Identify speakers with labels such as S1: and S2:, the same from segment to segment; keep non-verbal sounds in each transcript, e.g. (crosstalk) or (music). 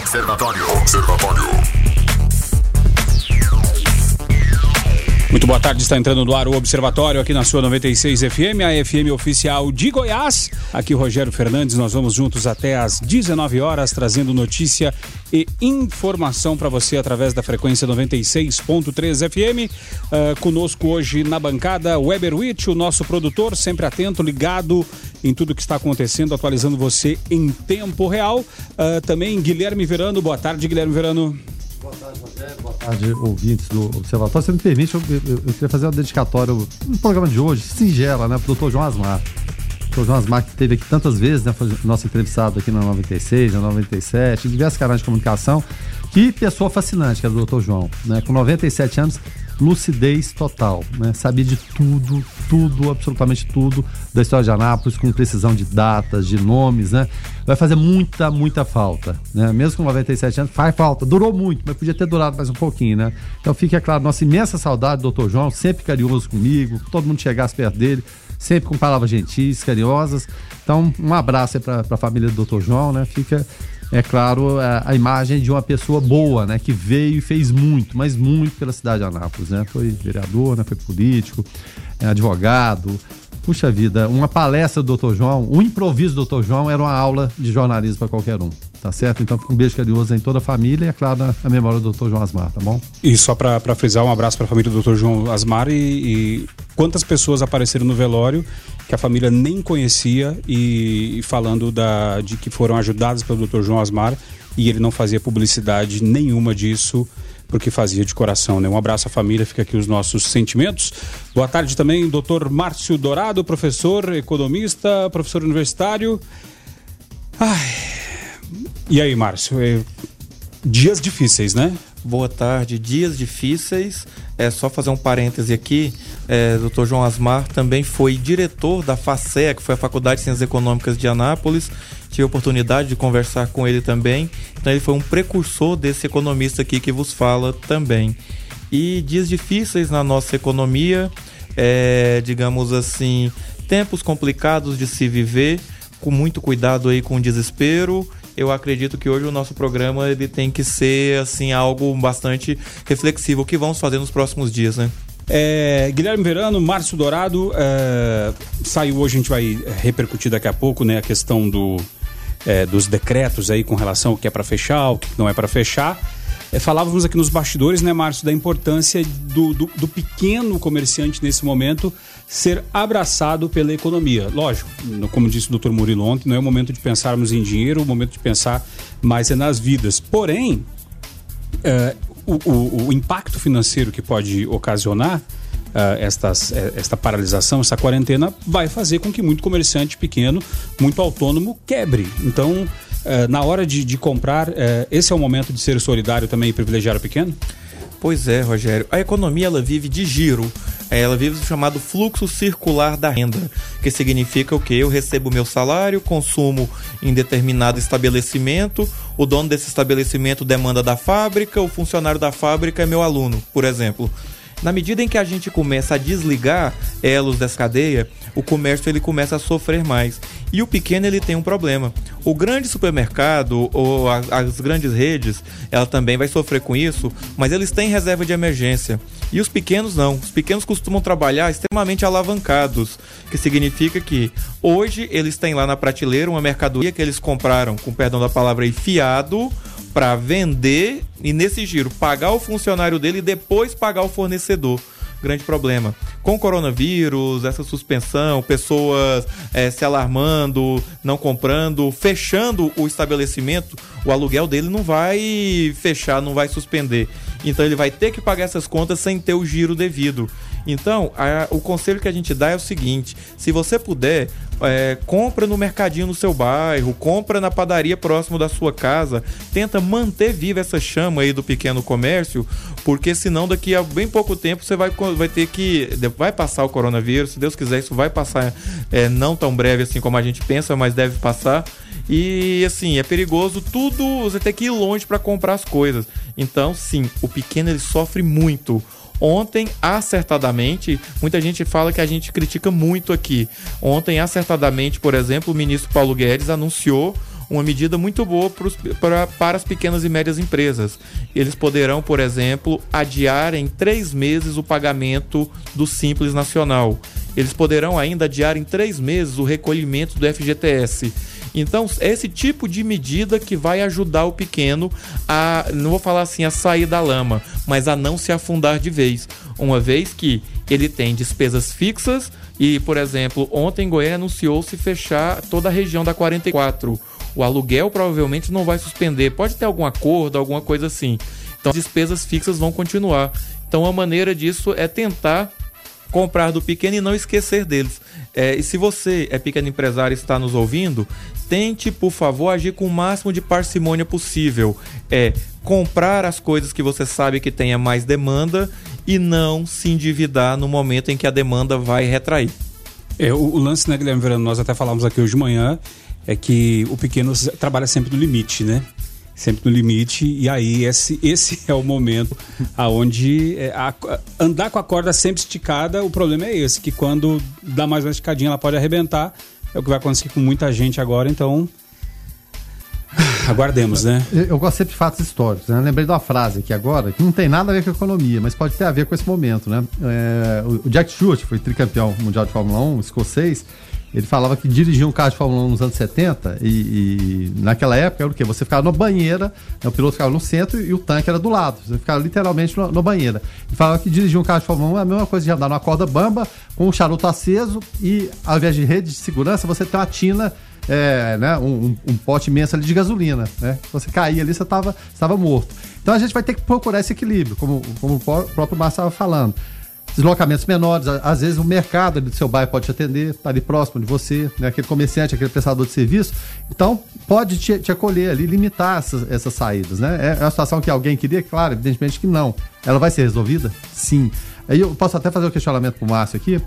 S1: Observatório. Observatório.
S2: Muito boa tarde, está entrando no ar o Observatório aqui na sua 96 FM, a FM oficial de Goiás. Aqui Rogério Fernandes, nós vamos juntos até às 19 horas trazendo notícia e informação para você através da frequência 96.3 FM. Uh, conosco hoje na bancada Weber Witt, o nosso produtor, sempre atento, ligado em tudo que está acontecendo, atualizando você em tempo real. Uh, também Guilherme Verano, boa tarde, Guilherme Verano.
S3: Boa tarde, Rogério. Boa tarde, ouvintes do Observatório. Se me permite, eu, eu, eu, queria fazer uma dedicatória no programa de hoje, singela, né, para o doutor João Asmar. O doutor João Asmar, aqui tantas vezes, né, foi nosso entrevistado aqui na 96, na 97, em diversos canais de comunicação. Que pessoa fascinante que era o doutor João, né? Com 97 anos, lucidez total, né? Sabia de tudo, tudo, absolutamente tudo da história de Anápolis, com precisão de datas, de nomes, né? Vai fazer muita, muita falta, né? Mesmo com 97 anos, faz falta. Durou muito, mas podia ter durado mais um pouquinho, né? Então fica claro, nossa imensa saudade do Dr. João, sempre carinhoso comigo, todo mundo chegasse perto dele, sempre com palavras gentis, carinhosas. Então, um abraço aí para a família do Dr. João, né? Fica é claro, a, a, imagem de uma pessoa boa, né? Que veio e fez muito, mas muito pela cidade de Anápolis, né? Foi vereador, né? Foi político, é, advogado. Puxa vida, uma palestra do Dr. João, um improviso do Dr. João era uma aula de jornalismo para qualquer um. Tá certo? Então, um beijo carinhoso em toda a família e, é claro, na, memória do Dr. João Asmar, tá bom?
S2: E só para frisar, um abraço para a família do Dr. João Asmar e, e quantas pessoas apareceram no velório que a família nem conhecia e, e falando da, de que foram ajudadas pelo Dr. João Asmar e ele não fazia publicidade nenhuma disso porque fazia de coração. Né? Um abraço à família, fica aqui os nossos sentimentos. Boa tarde também, doutor Márcio Dourado, professor, economista, professor universitário. Ai. E aí, Márcio? É... Dias difíceis, né?
S4: Boa tarde. Dias difíceis. É só fazer um parêntese aqui. É, Dr. João Asmar também foi diretor da FACEA, que foi a Faculdade de Ciências Econômicas de Anápolis. Tive a oportunidade de conversar com ele também. Então ele foi um precursor desse economista aqui que vos fala também. E dias difíceis na nossa economia, é, digamos assim, tempos complicados de se viver, com muito cuidado aí com o desespero eu acredito que hoje o nosso programa ele tem que ser assim algo bastante reflexivo. O que vamos fazer nos próximos dias, né?
S2: É, Guilherme Verano, Márcio Dourado, é, saiu hoje, a gente vai repercutir daqui a pouco, né, a questão do, é, dos decretos aí com relação ao que é para fechar, o que não é para fechar. É, falávamos aqui nos bastidores, né, Márcio, da importância do, do, do, pequeno comerciante nesse momento ser abraçado pela economia. Lógico, como disse o doutor Murilo ontem, não é o momento de pensarmos em dinheiro, é o momento de pensar mais é nas vidas. Porém, é, o, o, o, impacto financeiro que pode ocasionar Uh, estas, eh, esta paralisação, essa quarentena, vai fazer com que muito comerciante pequeno, muito autônomo, quebre. Então, é, na hora de, de comprar, é, esse é o momento de ser solidário também e privilegiar o pequeno?
S4: Pois é, Rogério. A economia ela vive de giro. É, ela vive o chamado fluxo circular da renda, que significa o que? Eu recebo meu salário, consumo em determinado estabelecimento, o dono desse estabelecimento demanda da fábrica, o funcionário da fábrica é meu aluno, por exemplo. Na medida em que a gente começa a desligar elos dessa cadeia, o comércio ele começa a sofrer mais. E o pequeno ele tem um problema. O grande supermercado ou a, as grandes redes, ela também vai sofrer com isso, mas eles têm reserva de emergência. E os pequenos não. Os pequenos costumam trabalhar extremamente alavancados, que significa que hoje eles têm lá na prateleira uma mercadoria que eles compraram, com perdão da palavra aí, fiado, para vender e nesse giro pagar o funcionário dele e depois pagar o fornecedor. Grande problema. Com o coronavírus, essa suspensão, pessoas é, se alarmando, não comprando, fechando o estabelecimento, o aluguel dele não vai fechar, não vai suspender. Então ele vai ter que pagar essas contas sem ter o giro devido. Então, a, o conselho que a gente dá é o seguinte: se você puder, é, compra no mercadinho no seu bairro, compra na padaria próximo da sua casa, tenta manter viva essa chama aí do pequeno comércio, porque senão daqui a bem pouco tempo você vai, vai ter que. Vai passar o coronavírus, se Deus quiser, isso vai passar é, não tão breve assim como a gente pensa, mas deve passar. E assim, é perigoso tudo, você tem que ir longe para comprar as coisas. Então, sim, o pequeno ele sofre muito. Ontem, acertadamente, muita gente fala que a gente critica muito aqui. Ontem, acertadamente, por exemplo, o ministro Paulo Guedes anunciou uma medida muito boa pros, pra, para as pequenas e médias empresas. Eles poderão, por exemplo, adiar em três meses o pagamento do Simples Nacional. Eles poderão ainda adiar em três meses o recolhimento do FGTS. Então, esse tipo de medida que vai ajudar o pequeno a, não vou falar assim, a sair da lama, mas a não se afundar de vez. Uma vez que ele tem despesas fixas e, por exemplo, ontem Goiânia anunciou-se fechar toda a região da 44. O aluguel provavelmente não vai suspender, pode ter algum acordo, alguma coisa assim. Então, as despesas fixas vão continuar. Então, a maneira disso é tentar comprar do pequeno e não esquecer deles. É, e se você é pequeno empresário e está nos ouvindo, tente, por favor, agir com o máximo de parcimônia possível. É comprar as coisas que você sabe que tenha mais demanda e não se endividar no momento em que a demanda vai retrair.
S2: É, o, o lance, né, Guilherme Verano, nós até falamos aqui hoje de manhã, é que o pequeno trabalha sempre no limite, né? Sempre no limite e aí esse, esse (laughs) é o momento aonde é, a, andar com a corda sempre esticada o problema é esse que quando dá mais uma esticadinha ela pode arrebentar é o que vai acontecer com muita gente agora então (sighs) aguardemos né
S3: eu, gosto sempre de fatos históricos né? lembrei de uma frase aqui agora que não tem nada a ver com a economia mas pode ter a ver com esse momento né é, o Jack Stewart foi tricampeão mundial de Fórmula 1 escocês ele falava que dirigia um carro de Fórmula 1 nos anos 70 e, e naquela época era o quê? Você ficava na banheira, né, o piloto ficava no centro e o tanque era do lado. Você ficava literalmente na banheira. Ele falava que dirigir um carro de Fórmula 1 é a mesma coisa de andar numa corda bamba com um charuto aceso e ao invés de rede de segurança você tem uma tina é, né, um, um, pote imenso ali de gasolina, né? Se você caía ali, você estava morto. Então a gente vai ter que procurar esse equilíbrio, como, como o próprio Márcio estava falando deslocamentos menores. Às vezes o mercado do seu bairro pode te atender, tá ali próximo de você, né? aquele comerciante, aquele prestador de serviço. Então, pode te, te acolher ali, limitar essas, essas saídas. Né? É, é uma situação que alguém queria? Claro, evidentemente que não. Ela vai ser resolvida? Sim. Aí eu posso até fazer um questionamento para o Márcio aqui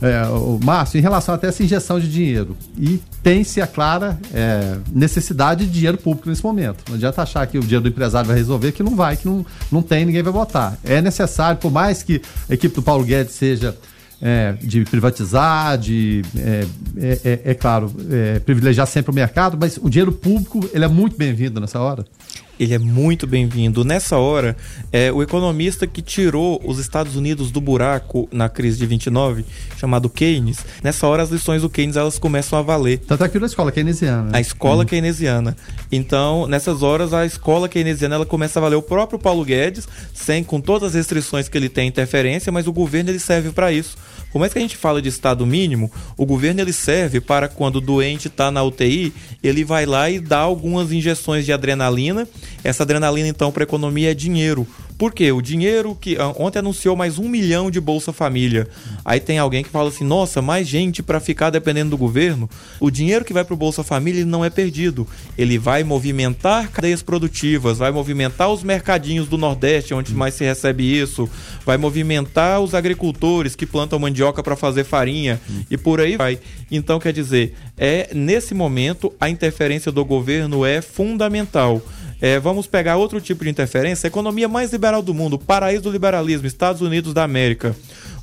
S3: é, o Márcio, em relação até essa injeção de dinheiro. E tem-se a clara é, necessidade de dinheiro público nesse momento. Não adianta achar que o dinheiro do empresário vai resolver, que não vai, que não, não tem, ninguém vai votar. É necessário, por mais que a equipe do Paulo Guedes seja é, de privatizar, de, é, é, é, é claro, é, privilegiar sempre o mercado, mas o dinheiro público ele é muito bem-vindo nessa hora
S4: ele é muito bem-vindo. Nessa hora, é, o economista que tirou os Estados Unidos do buraco na crise de 29, chamado Keynes, nessa hora as lições do Keynes elas começam a valer.
S3: Tanto é que a escola keynesiana.
S4: A escola hum. keynesiana. Então, nessas horas, a escola keynesiana ela começa a valer o próprio Paulo Guedes, sem com todas as restrições que ele tem interferência, mas o governo ele serve para isso. Por mais que a gente fala de estado mínimo, o governo ele serve para quando o doente está na UTI, ele vai lá e dá algumas injeções de adrenalina. Essa adrenalina, então, para a economia é dinheiro. Por quê? O dinheiro que. Ah, ontem anunciou mais um milhão de Bolsa Família. Aí tem alguém que fala assim: nossa, mais gente para ficar dependendo do governo. O dinheiro que vai para o Bolsa Família não é perdido. Ele vai movimentar cadeias produtivas, vai movimentar os mercadinhos do Nordeste, onde mais se recebe isso, vai movimentar os agricultores que plantam mandioca para fazer farinha e por aí vai. Então, quer dizer, é nesse momento a interferência do governo é fundamental. É, vamos pegar outro tipo de interferência, a economia mais liberal do mundo, o paraíso do liberalismo, Estados Unidos da América.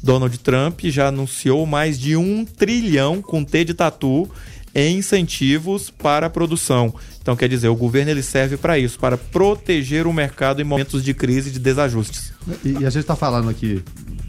S4: Donald Trump já anunciou mais de um trilhão com T de tatu em incentivos para a produção. Então, quer dizer, o governo ele serve para isso, para proteger o mercado em momentos de crise e de desajustes.
S3: E, e a gente está falando aqui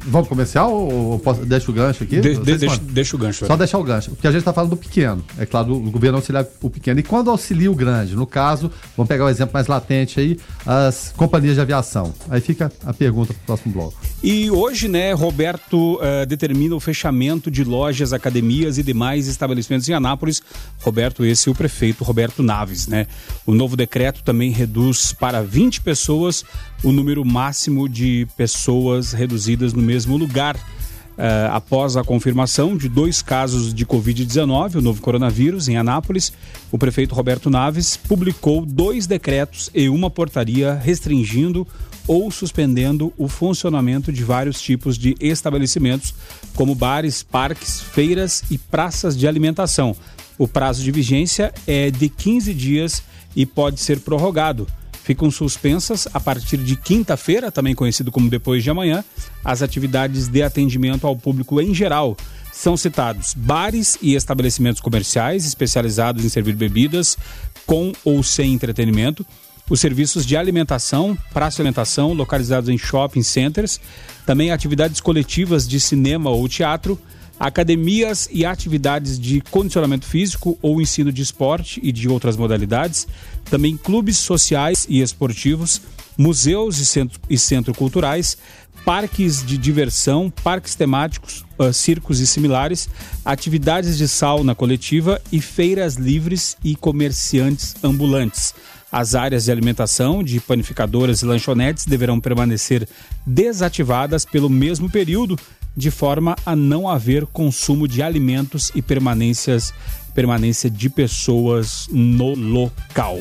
S3: Vamos comercial ou posso, deixa o gancho aqui?
S2: De, de, deixa, deixa, o gancho.
S3: Só deixar o gancho. Porque a gente está falando do pequeno. É claro, o governo auxilia o pequeno. E quando auxilia o grande? No caso, vamos pegar o exemplo mais latente aí, as companhias de aviação. Aí fica a pergunta para o próximo bloco.
S2: E hoje, né, Roberto uh, determina o fechamento de lojas, academias e demais estabelecimentos em Anápolis. Roberto, esse é o prefeito Roberto Naves, né? O novo decreto também reduz para 20 pessoas o número máximo de pessoas reduzidas no mesmo lugar. Uh, após a confirmação de dois casos de Covid-19, o novo coronavírus, em Anápolis, o prefeito Roberto Naves publicou dois decretos e uma portaria restringindo ou suspendendo o funcionamento de vários tipos de estabelecimentos, como bares, parques, feiras e praças de alimentação. O prazo de vigência é de 15 dias e pode ser prorrogado ficam suspensas a partir de quinta-feira, também conhecido como depois de amanhã, as atividades de atendimento ao público em geral. São citados bares e estabelecimentos comerciais especializados em servir bebidas com ou sem entretenimento, os serviços de alimentação, praça de alimentação localizados em shopping centers, também atividades coletivas de cinema ou teatro, academias e atividades de condicionamento físico ou ensino de esporte e de outras modalidades, também clubes sociais e esportivos, museus e, centro, e centro culturais, parques de diversão, parques temáticos, uh, circos e similares, atividades de sauna coletiva e feiras livres e comerciantes ambulantes. As áreas de alimentação de panificadoras e lanchonetes deverão permanecer desativadas pelo mesmo período de forma a não haver consumo de alimentos e permanências, permanência de pessoas no local.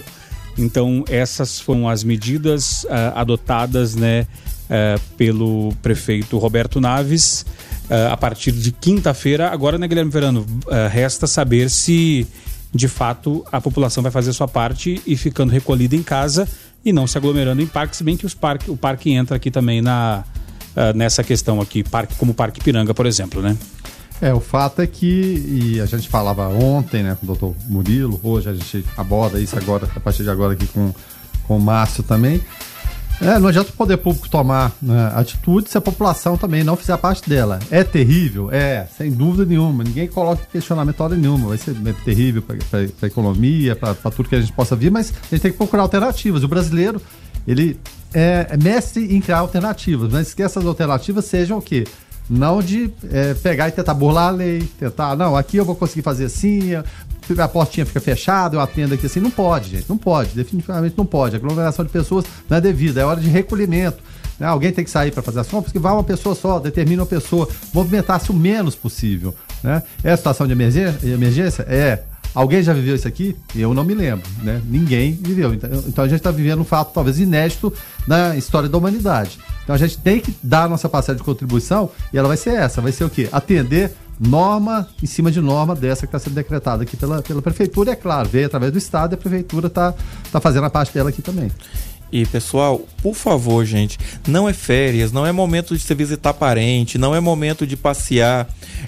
S2: Então, essas foram as medidas uh, adotadas né, uh, pelo prefeito Roberto Naves uh, a partir de quinta-feira. Agora, né, Guilherme Verano, resta saber se de fato a população vai fazer a sua parte e ficando recolhida em casa e não se aglomerando em parques, bem que os parque, o parque entra aqui também na, uh, nessa questão aqui, parque como Parque Piranga, por exemplo, né?
S3: É, o fato é que, e a gente falava ontem, né, com o doutor Murilo, hoje a gente aborda isso agora, a partir de agora aqui com, com o Márcio também. É, não adianta o poder público tomar né, atitude se a população também não fizer parte dela. É terrível? É, sem dúvida nenhuma. Ninguém coloca questionamento hora nenhuma. Vai ser terrível para a economia, para tudo que a gente possa vir, mas a gente tem que procurar alternativas. O brasileiro, ele é, é mestre em criar alternativas, mas que essas alternativas sejam o quê? Não de é, pegar e tentar burlar a lei, tentar, não, aqui eu vou conseguir fazer assim, a portinha fica fechada, eu atendo aqui assim. Não pode, gente, não pode, definitivamente não pode. A aglomeração de pessoas não é devida, é hora de recolhimento. Né? Alguém tem que sair para fazer as compras, que vai uma pessoa só, determina uma pessoa, movimentar-se o menos possível. Né? É situação de emergência? É. Alguém já viveu isso aqui? Eu não me lembro, né? Ninguém viveu. Então, então a gente está vivendo um fato talvez inédito na história da humanidade. Então a gente tem que dar a nossa parcela de contribuição e ela vai ser essa, vai ser o quê? Atender norma em cima de norma dessa que está sendo decretada aqui pela, pela prefeitura, é claro, veio através do Estado e a prefeitura está tá fazendo a parte dela aqui também.
S4: E pessoal, por favor, gente, não é férias, não é momento de você visitar parente, não é momento de passear,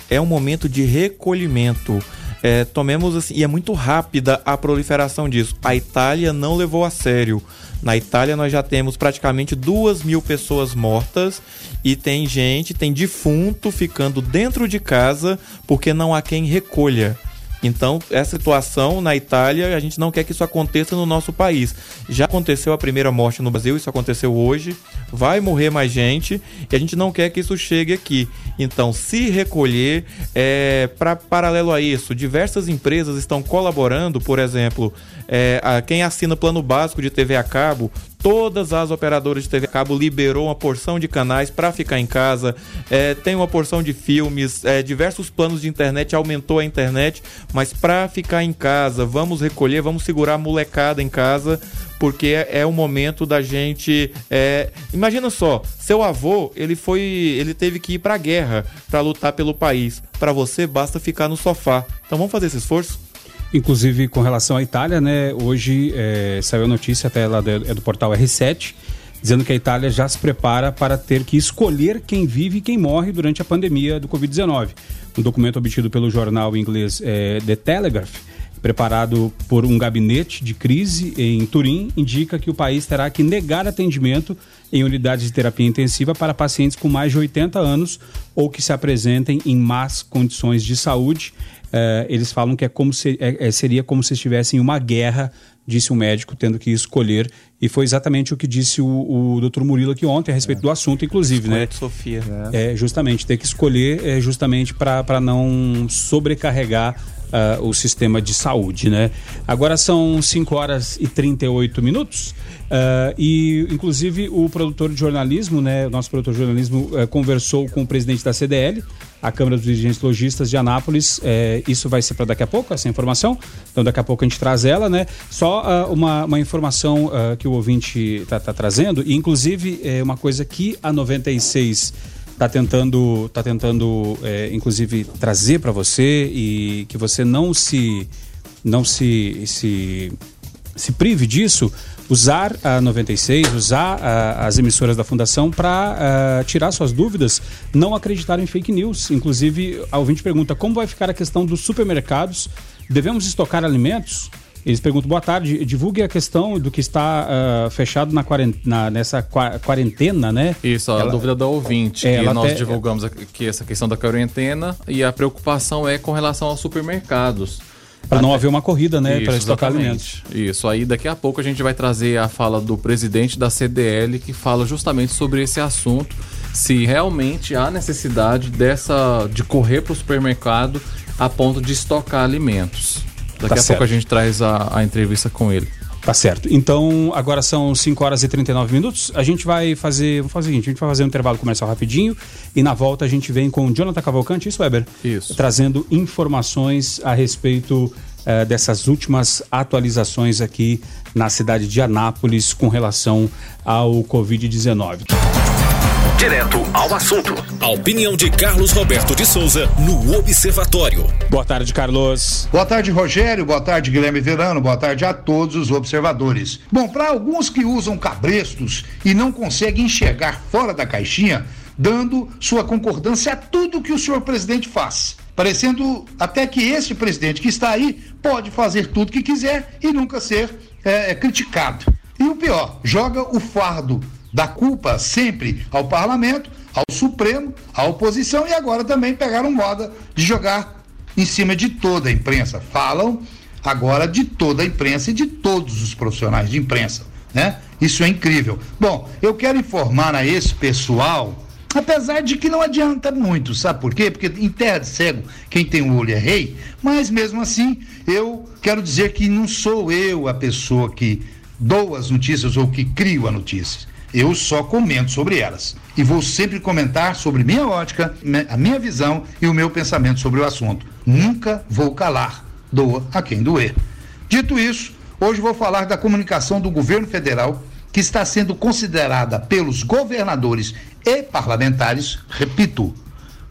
S4: é um momento de recolhimento é, tomemos assim, e é muito rápida a proliferação disso. A Itália não levou a sério. Na Itália nós já temos praticamente duas mil pessoas mortas e tem gente, tem defunto ficando dentro de casa porque não há quem recolha. Então, essa situação na Itália, a gente não quer que isso aconteça no nosso país. Já aconteceu a primeira morte no Brasil, isso aconteceu hoje, vai morrer mais gente e a gente não quer que isso chegue aqui. Então, se recolher, é, para paralelo a isso, diversas empresas estão colaborando, por exemplo, é, a, quem assina plano básico de TV a cabo todas as operadoras de TV a cabo liberou uma porção de canais para ficar em casa, é, tem uma porção de filmes, é, diversos planos de internet, aumentou a internet, mas para ficar em casa, vamos recolher, vamos segurar a molecada em casa, porque é, é o momento da gente. É, imagina só, seu avô ele foi, ele teve que ir para a guerra para lutar pelo país. Para você basta ficar no sofá. Então vamos fazer esse esforço.
S2: Inclusive com relação à Itália, né? Hoje é, saiu a notícia até lá do, é do portal R7 dizendo que a Itália já se prepara para ter que escolher quem vive e quem morre durante a pandemia do Covid-19. Um documento obtido pelo jornal inglês é, The Telegraph, preparado por um gabinete de crise em Turim, indica que o país terá que negar atendimento em unidades de terapia intensiva para pacientes com mais de 80 anos ou que se apresentem em más condições de saúde é, eles falam que é como se, é, é, seria como se estivessem em uma guerra, disse o um médico, tendo que escolher. E foi exatamente o que disse o, o doutor Murilo aqui ontem a respeito é. do assunto, inclusive, né?
S4: Sofia.
S2: É, justamente, ter que escolher é justamente para não sobrecarregar uh, o sistema de saúde, né? Agora são 5 horas e 38 minutos. Uh, e, inclusive, o produtor de jornalismo, né, o nosso produtor de jornalismo, uh, conversou com o presidente da CDL, a Câmara dos Dirigentes Logistas de Anápolis. Uh, isso vai ser para daqui a pouco, essa informação. Então, daqui a pouco a gente traz ela, né? Só uma, uma, informação que o ouvinte está tá trazendo, e, inclusive, é uma coisa que a 96 está tentando, tá tentando é, inclusive, trazer para você e que você não se, não se, se, se prive disso usar a 96, usar a, as emissoras da Fundação para tirar suas dúvidas, não acreditar em fake news. Inclusive, a ouvinte pergunta como vai ficar a questão dos supermercados. Devemos estocar alimentos? Eles perguntam, boa tarde, divulgue a questão do que está uh, fechado na quarentena, nessa quarentena, né?
S5: Isso, a ela, dúvida da ouvinte, é, que nós divulgamos aqui essa questão da quarentena e a preocupação é com relação aos supermercados.
S2: Para não haver uma corrida, né? Para estocar alimentos.
S5: Isso, aí daqui a pouco a gente vai trazer a fala do presidente da CDL que fala justamente sobre esse assunto, se realmente há necessidade dessa de correr para o supermercado a ponto de estocar alimentos. Daqui tá a certo. pouco a gente traz a, a entrevista com ele.
S2: Tá certo. Então, agora são 5 horas e 39 minutos. A gente vai fazer. Vamos fazer o seguinte: a gente vai fazer um intervalo comercial rapidinho e na volta a gente vem com Jonathan Cavalcante, isso, Weber?
S5: Isso.
S2: Trazendo informações a respeito uh, dessas últimas atualizações aqui na cidade de Anápolis com relação ao Covid-19.
S1: Direto ao assunto. A opinião de Carlos Roberto de Souza no Observatório.
S2: Boa tarde, Carlos.
S6: Boa tarde, Rogério. Boa tarde, Guilherme Verano. Boa tarde a todos os observadores. Bom, para alguns que usam cabrestos e não conseguem enxergar fora da caixinha, dando sua concordância a tudo que o senhor presidente faz. Parecendo até que este presidente que está aí pode fazer tudo que quiser e nunca ser é, criticado. E o pior, joga o fardo da culpa sempre ao parlamento, ao Supremo, à oposição e agora também pegaram moda de jogar em cima de toda a imprensa. Falam agora de toda a imprensa e de todos os profissionais de imprensa, né? Isso é incrível. Bom, eu quero informar a esse pessoal, apesar de que não adianta muito, sabe por quê? Porque em terra de cego, quem tem o olho é rei, mas mesmo assim, eu quero dizer que não sou eu a pessoa que dou as notícias ou que crio a notícia. Eu só comento sobre elas. E vou sempre comentar sobre minha ótica, a minha visão e o meu pensamento sobre o assunto. Nunca vou calar. Doa a quem doer. Dito isso, hoje vou falar da comunicação do governo federal que está sendo considerada pelos governadores e parlamentares, repito,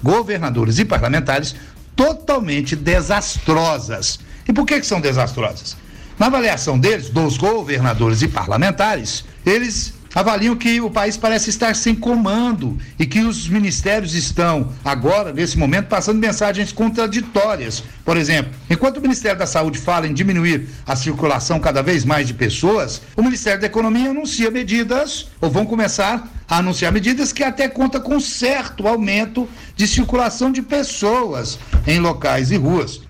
S6: governadores e parlamentares, totalmente desastrosas. E por que, que são desastrosas? Na avaliação deles, dos governadores e parlamentares, eles avaliam que o país parece estar sem comando e que os ministérios estão, agora, nesse momento, passando mensagens contraditórias. Por exemplo, enquanto o Ministério da Saúde fala em diminuir a circulação cada vez mais de pessoas, o Ministério da Economia anuncia medidas, ou vão começar a anunciar medidas que até conta com certo aumento de circulação de pessoas em locais e ruas.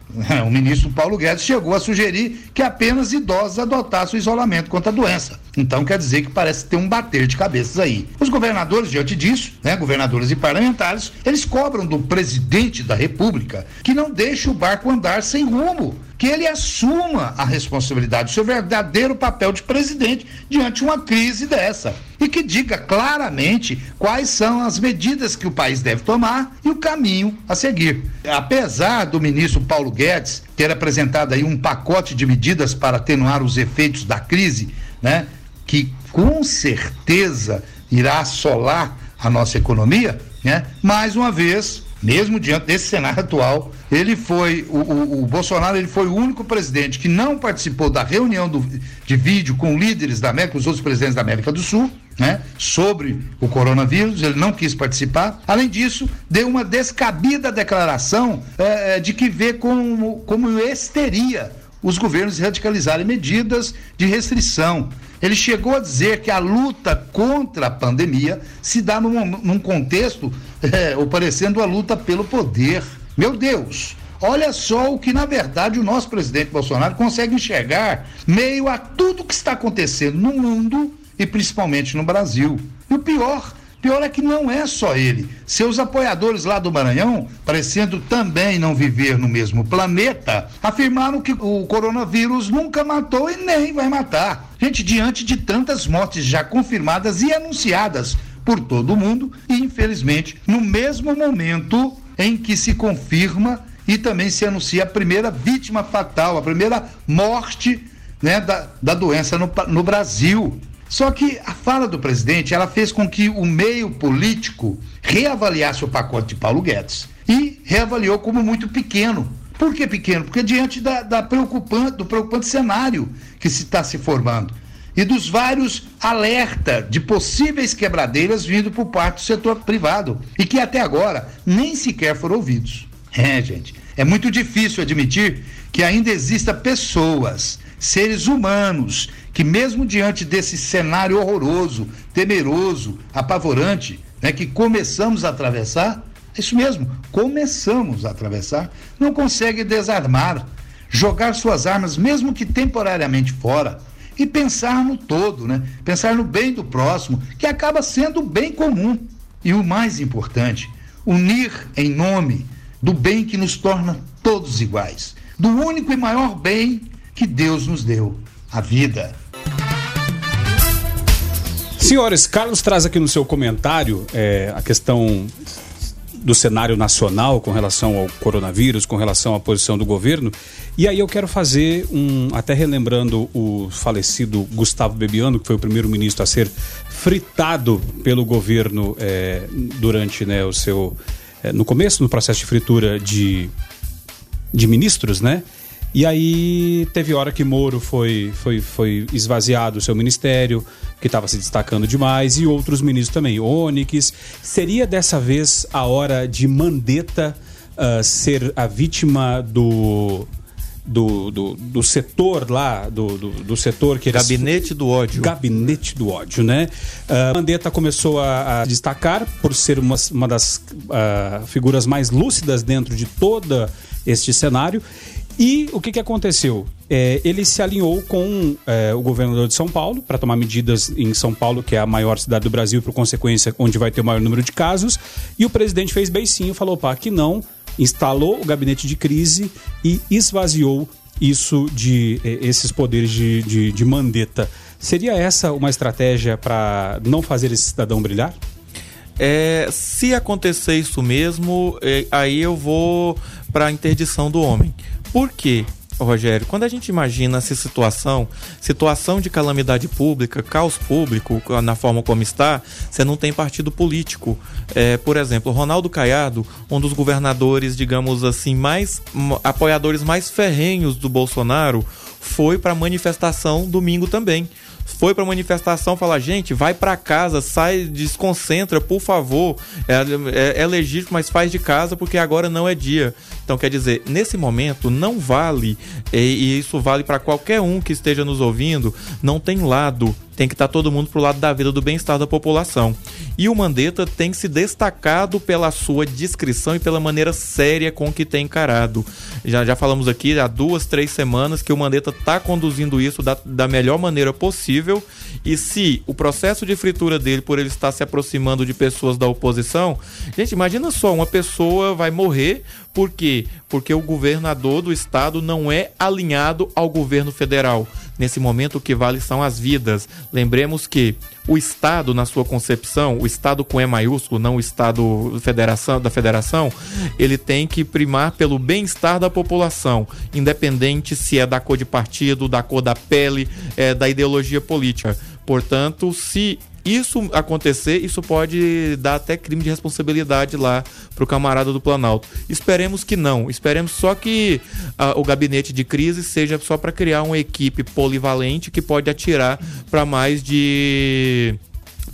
S6: O ministro Paulo Guedes chegou a sugerir que apenas idosos adotassem o isolamento contra a doença. Então quer dizer que parece ter um bater de cabeças aí. Os governadores, diante disso, né, governadores e parlamentares, eles cobram do presidente da República que não deixe o barco andar sem rumo que ele assuma a responsabilidade, o seu verdadeiro papel de presidente diante de uma crise dessa. E que diga claramente quais são as medidas que o país deve tomar e o caminho a seguir. Apesar do ministro Paulo Guedes ter apresentado aí um pacote de medidas para atenuar os efeitos da crise, né, que com certeza irá assolar a nossa economia, né, mais uma vez mesmo diante desse cenário atual, ele foi o, o, o, Bolsonaro ele foi o único presidente que não participou da reunião do, de vídeo com líderes da América, os outros presidentes da América do Sul, né, sobre o coronavírus. Ele não quis participar. Além disso, deu uma descabida declaração é, de que vê como como histeria os governos radicalizarem medidas de restrição. Ele chegou a dizer que a luta contra a pandemia se dá num, num contexto é, parecendo a luta pelo poder. Meu Deus! Olha só o que, na verdade, o nosso presidente Bolsonaro consegue enxergar meio a tudo que está acontecendo no mundo e principalmente no Brasil. E o pior Pior é que não é só ele. Seus apoiadores lá do Maranhão, parecendo também não viver no mesmo planeta, afirmaram que o coronavírus nunca matou e nem vai matar. Gente, diante de tantas mortes já confirmadas e anunciadas por todo o mundo, e infelizmente, no mesmo momento em que se confirma e também se anuncia a primeira vítima fatal, a primeira morte né, da, da doença no, no Brasil. Só que a fala do presidente ela fez com que o meio político reavaliasse o pacote de Paulo Guedes e reavaliou como muito pequeno. Por que pequeno? Porque diante da, da preocupante, do preocupante cenário que se está se formando. e dos vários alerta de possíveis quebradeiras vindo por parte do setor privado e que até agora nem sequer foram ouvidos. É, gente, é muito difícil admitir que ainda exista pessoas, seres humanos, que mesmo diante desse cenário horroroso, temeroso, apavorante, né, que começamos a atravessar, é isso mesmo, começamos a atravessar, não consegue desarmar, jogar suas armas, mesmo que temporariamente fora, e pensar no todo, né? Pensar no bem do próximo, que acaba sendo o bem comum. E o mais importante, unir em nome do bem que nos torna todos iguais, do único e maior bem que Deus nos deu, a vida.
S2: Senhores, Carlos traz aqui no seu comentário é, a questão do cenário nacional com relação ao coronavírus, com relação à posição do governo. E aí eu quero fazer um, até relembrando o falecido Gustavo Bebiano, que foi o primeiro ministro a ser fritado pelo governo é, durante né, o seu. É, no começo, no processo de fritura de, de ministros, né? E aí teve hora que Moro foi, foi, foi esvaziado o seu ministério, que estava se destacando demais, e outros ministros também. Onyx. Seria dessa vez a hora de Mandetta uh, ser a vítima do. Do, do, do setor lá, do, do, do setor que
S4: Gabinete do ódio.
S2: Gabinete do ódio, né? Uh, Mandetta começou a, a, destacar por ser uma, uma das uh, figuras mais lúcidas dentro de todo este cenário e o que, que aconteceu? É, ele se alinhou com é, o governador de São Paulo para tomar medidas em São Paulo, que é a maior cidade do Brasil, por consequência, onde vai ter o maior número de casos. E o presidente fez beicinho, falou pá, que não, instalou o gabinete de crise e esvaziou isso de é, esses poderes de, de, de mandeta. Seria essa uma estratégia para não fazer esse cidadão brilhar?
S4: É, se acontecer isso mesmo, é, aí eu vou para a interdição do homem. Por quê? Rogério, quando a gente imagina essa situação, situação de calamidade pública, caos público, na forma como está, você não tem partido político. É, por exemplo, Ronaldo Caiado, um dos governadores, digamos assim, mais apoiadores mais ferrenhos do Bolsonaro, foi para a manifestação domingo também foi para manifestação falar, gente, vai para casa, sai, desconcentra, por favor. É, é, é, legítimo, mas faz de casa porque agora não é dia. Então, quer dizer, nesse momento não vale, e, isso vale para qualquer um que esteja nos ouvindo, não tem lado tem que estar tá todo mundo pro lado da vida do bem-estar da população. E o Mandetta tem se destacado pela sua discrição e pela maneira séria com que tem encarado. Já, já falamos aqui há duas, três semanas que o Mandetta está conduzindo isso da, da melhor maneira possível. E se o processo de fritura dele, por ele estar se aproximando de pessoas da oposição, gente, imagina só, uma pessoa vai morrer por quê? Porque o governador do estado não é alinhado ao governo federal. Nesse momento, o que vale são as vidas. Lembremos que o Estado, na sua concepção, o Estado com E maiúsculo, não o Estado federação, da federação, ele tem que primar pelo bem-estar da população, independente se é da cor de partido, da cor da pele, é, da ideologia política. Portanto, se isso acontecer, isso pode dar até crime de responsabilidade lá pro camarada do Planalto. Esperemos que não. Esperemos só que uh, o gabinete de crise seja só para criar uma equipe polivalente que pode atirar para mais de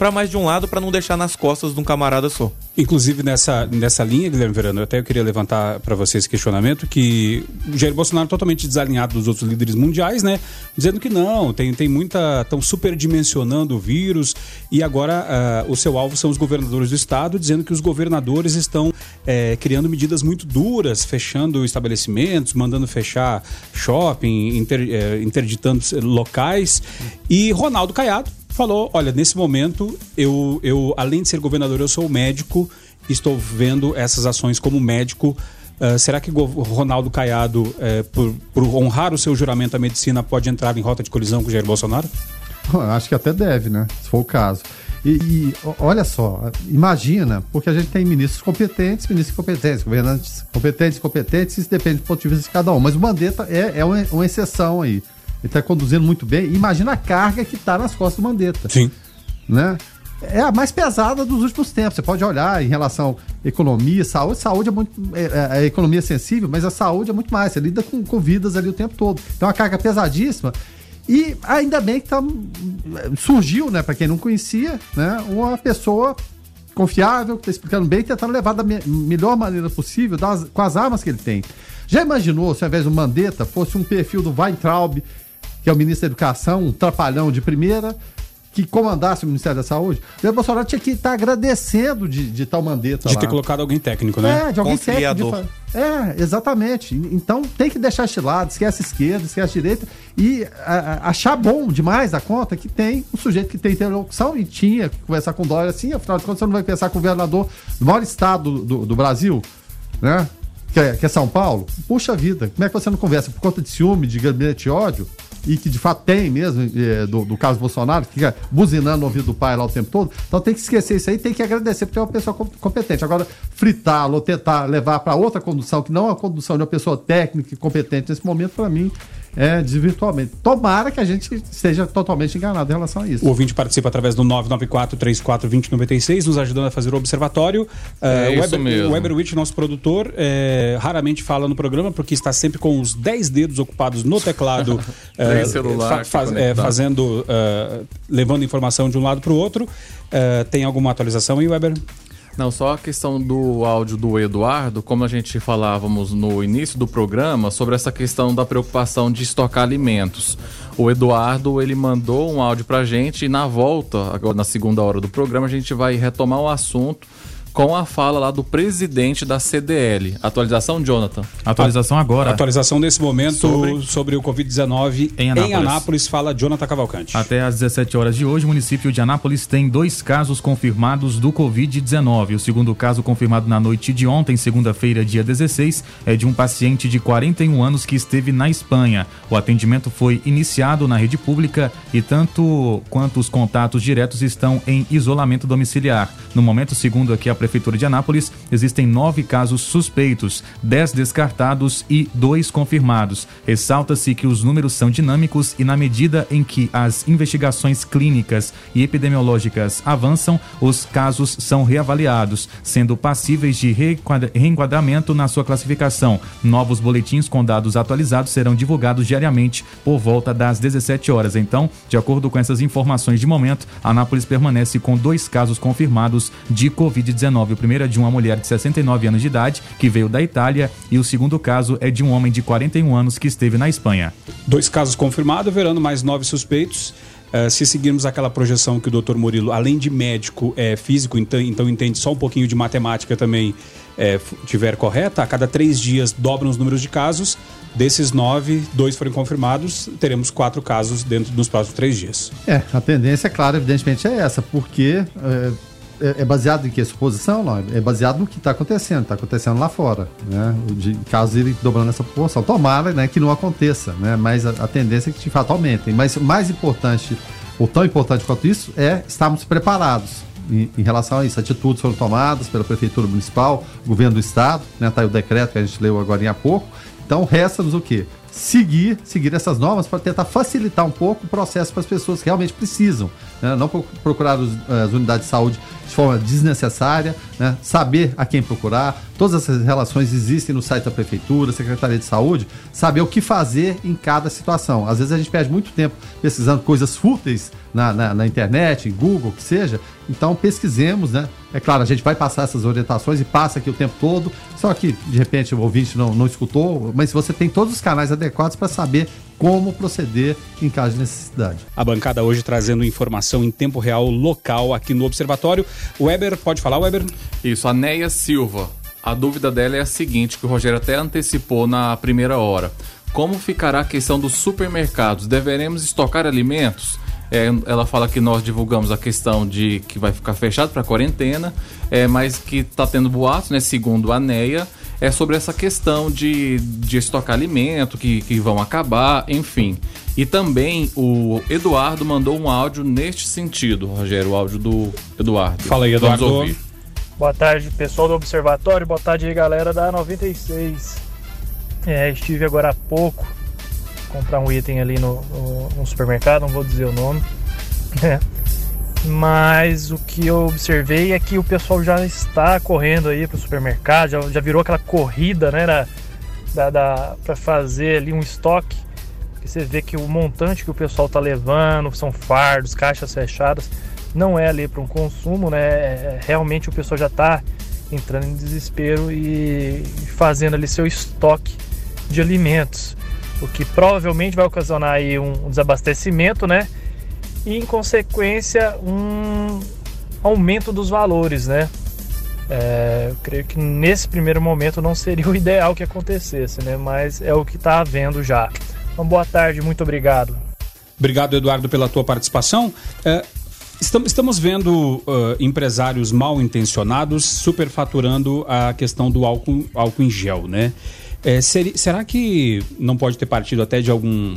S4: para mais de um lado para não deixar nas costas de um camarada só.
S2: Inclusive nessa, nessa linha, Guilherme Verano, eu até queria levantar para você esse questionamento que Jair Bolsonaro totalmente desalinhado dos outros líderes mundiais, né? Dizendo que não, tem, tem muita. estão superdimensionando o vírus e agora uh, o seu alvo são os governadores do estado, dizendo que os governadores estão é, criando medidas muito duras, fechando estabelecimentos, mandando fechar shopping, inter, é, interditando locais. E Ronaldo Caiado, falou: olha, nesse momento, eu, eu além de ser governador, eu sou médico, estou vendo essas ações como médico. Uh, será que Ronaldo Caiado, uh, por, por, honrar o seu juramento à medicina, pode entrar em rota de colisão com o Jair Bolsonaro?
S3: Acho que até deve, né? Se for o caso. E, e, olha só, imagina, porque a gente tem ministros competentes, ministros competentes, governantes competentes, competentes, isso depende do ponto de vista de cada um. Mas o Mandetta é, é uma exceção aí. Ele está conduzindo muito bem. Imagina a carga que está nas costas do Mandetta.
S2: Sim.
S3: Né? É a mais pesada dos últimos tempos. Você pode olhar em relação à economia, saúde. Saúde é muito. É, é, a economia é sensível, mas a saúde é muito mais. Você lida com, com vidas ali o tempo todo. Então, é uma carga pesadíssima. E ainda bem que tá, surgiu, né, para quem não conhecia, né, uma pessoa confiável, que está explicando bem, tentando levar da me melhor maneira possível das, com as armas que ele tem. Já imaginou se ao invés do Mandetta fosse um perfil do Weintraub, que é o ministro da Educação, um trapalhão de primeira, que comandasse o Ministério da Saúde, o Jair Bolsonaro tinha que estar agradecendo de, de tal Mandetta
S2: De
S3: lá.
S2: ter colocado alguém técnico, né?
S3: É, de alguém
S4: Conciliador.
S3: técnico. de fa- É, exatamente. Então tem que deixar este lado, esquece a esquerda, esquece a direita e a- a- achar bom demais a conta que tem um sujeito que tem interlocução e tinha que conversar com o Dória assim, afinal de contas você não vai pensar com o governador do maior estado do, do, do Brasil, né? Que é, que é São Paulo. Puxa vida, como é que você não conversa por conta de ciúme, de gabinete de ódio? E que de fato tem mesmo, é, do, do caso Bolsonaro, que fica buzinando no ouvido do pai lá o tempo todo. Então tem que esquecer isso aí, tem que agradecer, porque é uma pessoa com- competente. Agora, fritá-lo tentar levar para outra condução, que não é a condução de uma pessoa técnica e competente nesse momento, para mim, é desvirtualmente. Tomara que a gente esteja totalmente enganado em relação a isso.
S2: O ouvinte participa através do 994-34-2096, nos ajudando a fazer o observatório.
S5: É
S2: o
S5: isso
S2: Weber,
S5: mesmo.
S2: O Weberwitch, nosso produtor, eh, raramente fala no programa porque está sempre com os 10 dedos ocupados no teclado, (laughs)
S5: Tem celular
S2: faz- eh,
S5: conectado.
S2: fazendo, eh, levando informação de um lado para o outro. Eh, tem alguma atualização aí, Weber?
S5: Não, só a questão do áudio do Eduardo, como a gente falávamos no início do programa, sobre essa questão da preocupação de estocar alimentos. O Eduardo, ele mandou um áudio pra gente e na volta, agora na segunda hora do programa, a gente vai retomar o assunto com a fala lá do presidente da CDL. Atualização, Jonathan.
S7: Atualização agora.
S2: Atualização nesse momento sobre,
S7: Sobre-
S2: o Covid-19
S7: Em
S2: em
S7: Anápolis.
S2: Anápolis. fala Jonathan Cavalcante.
S7: Até às 17 horas de hoje, o município de Anápolis tem dois casos confirmados do Covid-19. O segundo caso confirmado na noite de ontem, segunda-feira, dia 16, é de um paciente de 41 anos que esteve na Espanha. O atendimento foi iniciado na rede pública e tanto quanto os contatos diretos estão em isolamento domiciliar. No momento, segundo aqui a Prefeitura de Anápolis, existem nove casos suspeitos, dez descartados e dois confirmados. Ressalta-se que os números são dinâmicos e, na medida em que as investigações clínicas e epidemiológicas avançam, os casos são reavaliados, sendo passíveis de reenquadramento na sua classificação. Novos boletins com dados atualizados serão divulgados diariamente por volta das 17 horas. Então, de acordo com essas informações de momento, Anápolis permanece com dois casos confirmados de Covid-19. O primeiro é de uma mulher de 69 anos de idade, que veio da Itália, e o segundo caso é de um homem de 41 anos que esteve na Espanha.
S2: Dois casos confirmados, verando mais nove suspeitos. Eh, se seguirmos aquela projeção que o doutor Murilo, além de médico, é físico, então, então entende só um pouquinho de matemática também, eh, f- tiver correta, a cada três dias dobram os números de casos. Desses nove, dois foram confirmados, teremos quatro casos dentro dos próximos três dias.
S3: É, a tendência, claro, evidentemente é essa, porque é, é- é baseado em que? Suposição? Não, é baseado no que está acontecendo, está acontecendo lá fora, né? De casos irem dobrando essa proporção. Tomara né, que não aconteça, né? Mas a, a tendência é que de fato aumentem. Mas mais importante, ou tão importante quanto isso, é estarmos preparados. Em, em relação a isso, atitudes foram tomadas pela Prefeitura Municipal, governo do Estado, né? Tá aí o decreto que a gente leu agora há pouco. Então resta-nos o quê? Seguir, seguir essas normas para tentar facilitar um pouco o processo para as pessoas que realmente precisam. né? Não pro- procurar os- as unidades de saúde de forma desnecessária, né? saber a quem procurar. Todas essas relações existem no site da Prefeitura, Secretaria de Saúde, saber o que fazer em cada situação. Às vezes a gente perde muito tempo pesquisando coisas fúteis na, na, na internet, em Google, o que seja. Então pesquisemos, né? É claro, a gente vai passar essas orientações e passa aqui o tempo todo. Só que, de repente, o ouvinte não, não escutou, mas você tem todos os canais adequados para saber como proceder em caso de necessidade.
S2: A bancada hoje trazendo informação em tempo real local aqui no Observatório. Weber, pode falar, Weber?
S5: Isso, a Neia Silva. A dúvida dela é a seguinte, que o Rogério até antecipou na primeira hora. Como ficará a questão dos supermercados? Deveremos estocar alimentos? É, ela fala que nós divulgamos a questão de que vai ficar fechado para quarentena, é, mas que está tendo boatos, né, segundo a Neia, é sobre essa questão de, de estocar alimento, que, que vão acabar, enfim. E também o Eduardo mandou um áudio neste sentido, Rogério, o áudio do Eduardo.
S2: Fala aí,
S5: Vamos
S2: Eduardo.
S5: ouvir.
S8: Boa tarde, pessoal do Observatório. Boa tarde aí, galera da 96. É, estive agora há pouco comprar um item ali no, no- no supermercado, não vou dizer o nome. É. Mas o que eu observei é que o pessoal já está correndo aí para o supermercado, já, já virou aquela corrida, né, da, da, da, para fazer ali um estoque. você vê que o montante que o pessoal está levando são fardos, caixas fechadas, não é ali para um consumo, né? É, realmente o pessoal já está entrando em desespero e fazendo ali seu estoque de alimentos, o que provavelmente vai ocasionar aí um desabastecimento, né? E em consequência um aumento dos valores, né? É, eu creio que nesse primeiro momento não seria o (laughs) ideal que acontecesse, né? Mas é o que está havendo já. Uma boa tarde, muito obrigado.
S2: Obrigado, Eduardo, pela tua participação. É, estamos, estamos vendo uh, empresários mal intencionados superfaturando a questão do álcool, álcool em gel, né? É, ser, será que não pode ter partido até de algum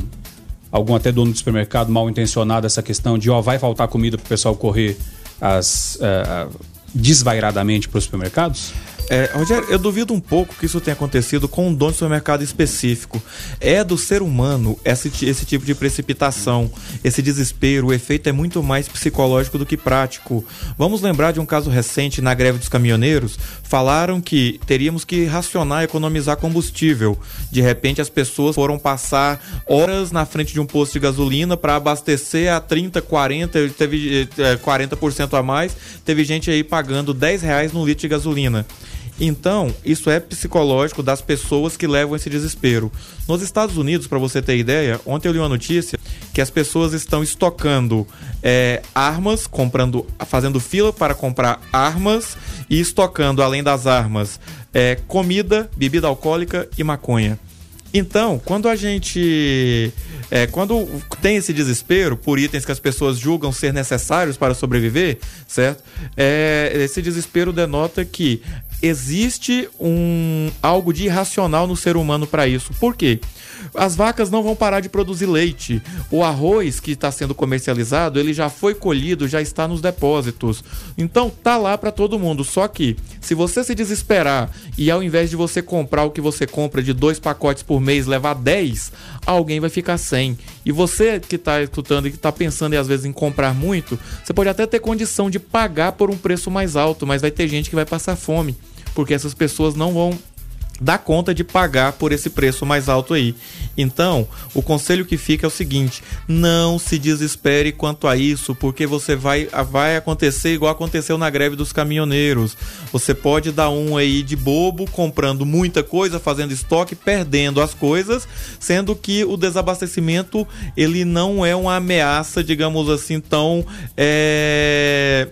S2: algum até dono do supermercado mal intencionado essa questão de ó, vai faltar comida para o pessoal correr as, uh, desvairadamente para os supermercados?
S4: É, Rogério, eu duvido um pouco que isso tenha acontecido com um dono de supermercado específico. É do ser humano esse, esse tipo de precipitação, esse desespero. O efeito é muito mais psicológico do que prático. Vamos lembrar de um caso recente na greve dos caminhoneiros. Falaram que teríamos que racionar, economizar combustível. De repente, as pessoas foram passar horas na frente de um posto de gasolina para abastecer a 30, 40, teve 40% é, a mais. Teve gente aí pagando 10 reais no litro de gasolina. Então, isso é psicológico das pessoas que levam esse desespero. Nos Estados Unidos, para você ter ideia, ontem eu li uma notícia que as pessoas estão estocando é, armas, comprando, fazendo fila para comprar armas e estocando, além das armas, é, comida, bebida alcoólica e maconha. Então, quando a gente. É, quando tem esse desespero por itens que as pessoas julgam ser necessários para sobreviver, certo? É, esse desespero denota que existe um algo de irracional no ser humano para isso. Por quê? As vacas não vão parar de produzir leite. O arroz que está sendo comercializado, ele já foi colhido, já está nos depósitos. Então tá lá para todo mundo. Só que se você se desesperar e ao invés de você comprar o que você compra de dois pacotes por mês, levar 10, alguém vai ficar sem. E você que está escutando e que está pensando e às vezes em comprar muito, você pode até ter condição de pagar por um preço mais alto, mas vai ter gente que vai passar fome, porque essas pessoas não vão dá conta de pagar por esse preço mais alto aí. Então, o conselho que fica é o seguinte: não se desespere quanto a isso, porque você vai, vai acontecer igual aconteceu na greve dos caminhoneiros. Você pode dar um aí de bobo, comprando muita coisa, fazendo estoque, perdendo as coisas, sendo que o desabastecimento ele não é uma ameaça, digamos assim, tão é,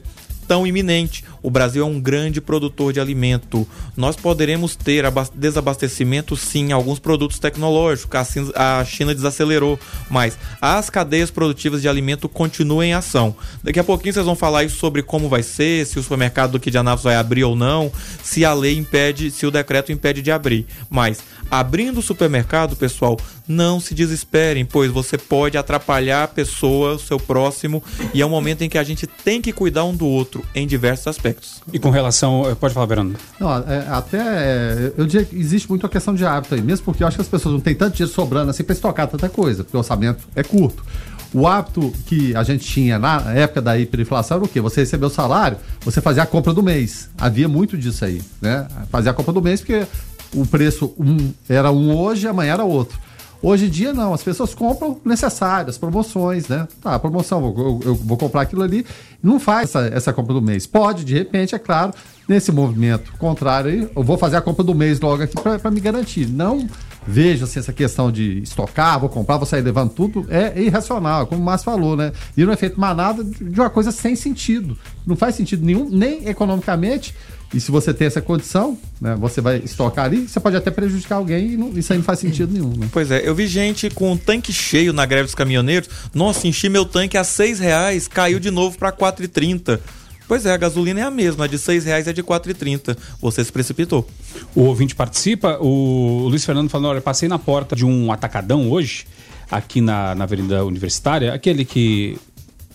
S4: tão iminente o Brasil é um grande produtor de alimento. Nós poderemos ter desabastecimento sim em alguns produtos tecnológicos. A China desacelerou, mas as cadeias produtivas de alimento continuam em ação. Daqui a pouquinho vocês vão falar sobre como vai ser, se o supermercado do de vai abrir ou não, se a lei impede, se o decreto impede de abrir. Mas abrindo o supermercado, pessoal, não se desesperem, pois você pode atrapalhar a pessoa, o seu próximo, e é um momento em que a gente tem que cuidar um do outro em diversos aspectos.
S2: E com relação. Eh, pode falar, Verano.
S3: Não, é, até. É, eu diria que existe muito a questão de hábito aí, mesmo porque eu acho que as pessoas não têm tanto dinheiro sobrando assim para estocar tanta coisa, porque o orçamento é curto. O hábito que a gente tinha na época da hiperinflação era o quê? Você recebeu o salário, você fazia a compra do mês. Havia muito disso aí, né? Fazia a compra do mês porque o preço um, era um hoje, amanhã era outro. Hoje em dia, não. As pessoas compram necessárias, promoções, né? Tá, promoção, eu, eu, vou comprar aquilo ali. Não faz essa, essa compra do mês. Pode, de repente, é claro, nesse movimento contrário eu vou fazer a compra do mês logo aqui para me garantir. Não vejo assim, essa questão de estocar, vou comprar, vou sair levando tudo, é irracional, como o Márcio falou, né? E não é feito manada de uma coisa sem sentido. Não faz sentido nenhum, nem economicamente, e se você tem essa condição, né, você vai estocar ali, você pode até prejudicar alguém e não, isso aí não faz sentido nenhum. Né?
S4: Pois é, eu vi gente com um tanque cheio na greve dos caminhoneiros. Nossa, enchi meu tanque a seis reais, caiu de novo para 4,30. Pois é, a gasolina é a mesma, a de seis reais é de 4,30. Você se precipitou.
S2: O ouvinte participa, o Luiz Fernando falando, olha, passei na porta de um atacadão hoje, aqui na, na Avenida Universitária, aquele que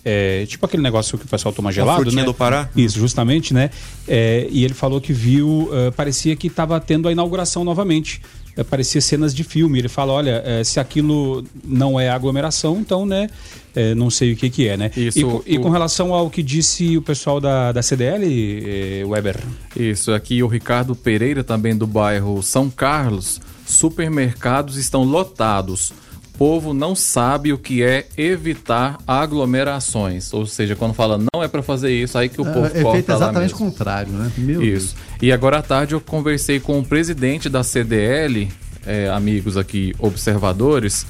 S2: é, tipo aquele negócio que o pessoal toma gelado, né?
S4: do Pará?
S2: Isso, justamente, né? É, e ele falou que viu, uh, parecia que estava tendo a inauguração novamente. É, parecia cenas de filme. Ele fala, olha, é, se aquilo não é aglomeração, então, né? É, não sei o que que é, né? Isso, e, o... e, com relação ao que disse o pessoal da, da CDL, Weber?
S5: Isso, aqui o Ricardo Pereira, também do bairro São Carlos, supermercados estão lotados povo não sabe o que é evitar aglomerações. Ou seja, quando fala não é para fazer isso, aí que o
S3: É,
S5: povo
S3: é
S5: corta
S3: feito
S5: lá
S3: exatamente
S5: mesmo.
S3: o contrário, né? Meu
S5: Isso. E agora à tarde eu conversei com o presidente da CDL, é, amigos aqui, observadores.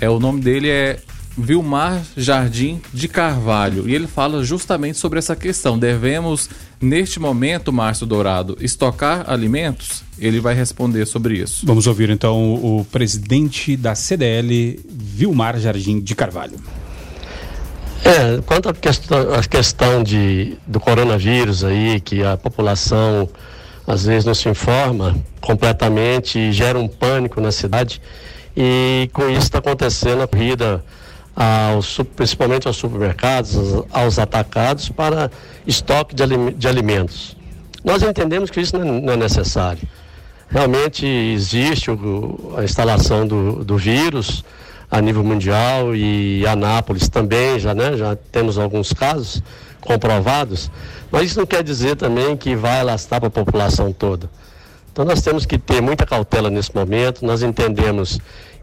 S5: É, o nome dele é Vilmar Jardim de Carvalho. E ele fala justamente sobre essa questão. Devemos, neste momento, Márcio Dourado, estocar alimentos? Ele vai responder sobre isso.
S2: Vamos ouvir então o presidente da CDL, Vilmar Jardim de Carvalho.
S9: É, quanto à questão, à questão de, do coronavírus aí, que a população às vezes não se informa completamente e gera um pânico na cidade, e com isso está acontecendo a corrida su- principalmente aos supermercados, aos, atacados, para estoque de, alime- de alimentos. Nós entendemos que isso não é, é necessário. Realmente existe a instalação do, do vírus a nível mundial e Anápolis também, já, né, já temos alguns casos comprovados, mas isso não quer dizer também que vai alastrar para a população toda. Então nós temos que ter muita cautela nesse momento, nós entendemos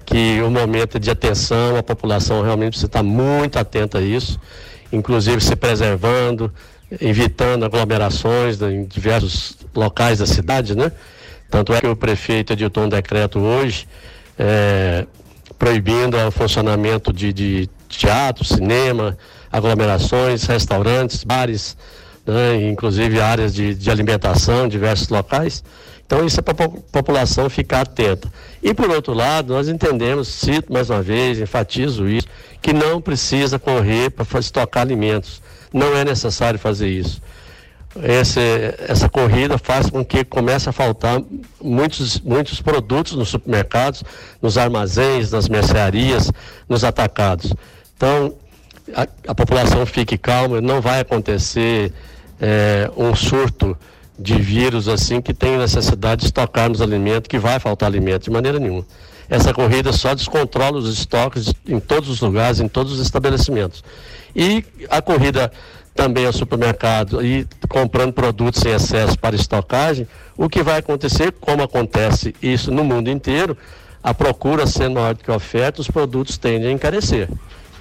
S9: que o momento é de atenção, a população realmente precisa estar muito atenta a isso, inclusive se preservando, evitando aglomerações em diversos locais da cidade, né? Tanto é que o prefeito editou um decreto hoje eh, proibindo o funcionamento de, de teatro, cinema, aglomerações, restaurantes, bares, né, inclusive áreas de, de alimentação diversos locais. Então, isso é para a população ficar atenta. E, por outro lado, nós entendemos, cito mais uma vez, enfatizo isso, que não precisa correr para estocar alimentos. Não é necessário fazer isso. Esse, essa corrida faz com que comece a faltar muitos, muitos produtos nos supermercados, nos armazéns, nas mercearias, nos atacados. Então, a, a população fique calma, não vai acontecer é, um surto de vírus assim que tem necessidade de estocarmos alimentos, que vai faltar alimento de maneira nenhuma. Essa corrida só descontrola os estoques em todos os lugares, em todos os estabelecimentos. E a corrida também ao supermercado e comprando produtos em excesso para estocagem, o que vai acontecer, como acontece isso no mundo inteiro, a procura sendo maior do que a oferta, os produtos tendem a encarecer.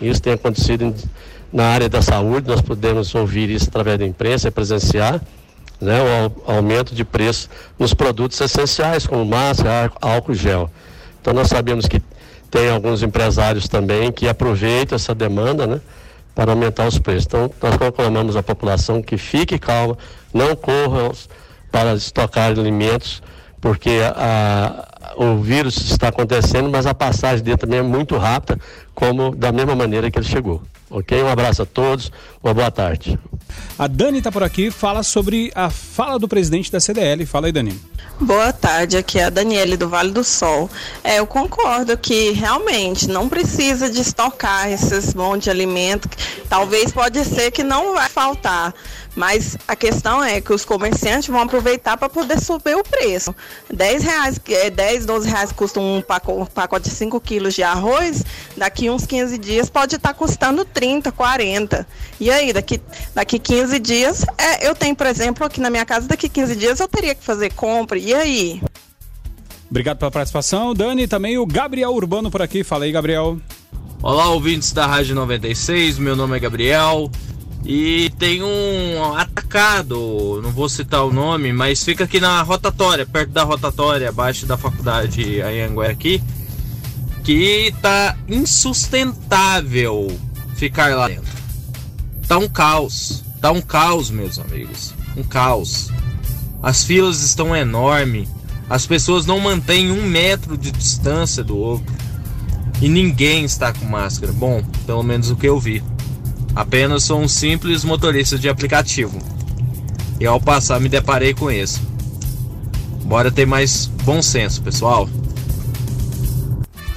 S9: Isso tem acontecido na área da saúde, nós podemos ouvir isso através da imprensa e presenciar, né, o aumento de preço nos produtos essenciais, como máscara, álcool gel. Então nós sabemos que tem alguns empresários também que aproveitam essa demanda, né, para aumentar os preços. Então nós conclamamos a população que fique calma, não corram para estocar alimentos, porque a, o vírus está acontecendo, mas a passagem dele também é muito rápida, como da mesma maneira que ele chegou. Ok? Um abraço a todos, uma boa tarde.
S2: A Dani está por aqui, fala sobre a fala do presidente da CDL. Fala aí, Dani.
S10: Boa tarde, aqui é a Daniele do Vale do Sol. É, eu concordo que realmente não precisa de estocar esses montes de alimento. Talvez pode ser que não vai faltar. Mas a questão é que os comerciantes vão aproveitar para poder subir o preço. 10 reais, é, 10, 12 reais custa um pacote, de 5 quilos de arroz, daqui uns 15 dias pode estar custando 30, 40. E aí, daqui, daqui 15 dias, é, eu tenho, por exemplo, aqui na minha casa, daqui 15 dias eu teria que fazer compra. E aí?
S2: Obrigado pela participação, Dani. Também o Gabriel Urbano por aqui. Fala aí, Gabriel.
S11: Olá, ouvintes da Rádio 96. Meu nome é Gabriel. E tem um atacado, não vou citar o nome, mas fica aqui na rotatória, perto da rotatória, abaixo da faculdade Anhanguera aqui, que tá insustentável ficar lá dentro. Tá um caos, tá um caos, meus amigos, um caos. As filas estão enormes, as pessoas não mantêm um metro de distância do outro e ninguém está com máscara. Bom, pelo menos o que eu vi. Apenas sou um simples motorista de aplicativo. E ao passar me deparei com isso. Bora ter mais bom senso, pessoal.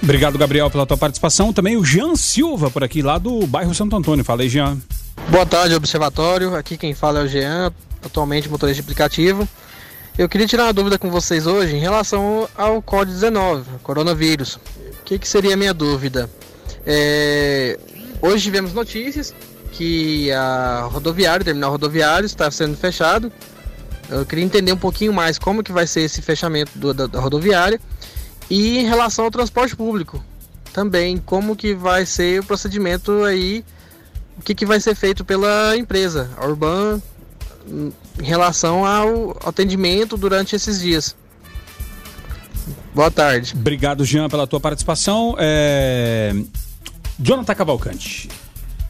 S2: Obrigado, Gabriel, pela tua participação. Também o Jean Silva por aqui, lá do bairro Santo Antônio. Fala aí, Jean.
S12: Boa tarde, Observatório. Aqui quem fala é o Jean, atualmente motorista de aplicativo. Eu queria tirar uma dúvida com vocês hoje em relação ao Covid-19, coronavírus. O que, que seria a minha dúvida? É... Hoje tivemos notícias que a rodoviária, o terminal rodoviário está sendo fechado. Eu queria entender um pouquinho mais como que vai ser esse fechamento do, da, da rodoviária e em relação ao transporte público. também como que vai ser o procedimento aí, o que, que vai ser feito pela empresa, a Urban, em relação ao atendimento durante esses dias. Boa tarde.
S2: Obrigado, Jean, pela tua participação. É... Jonathan Cavalcante,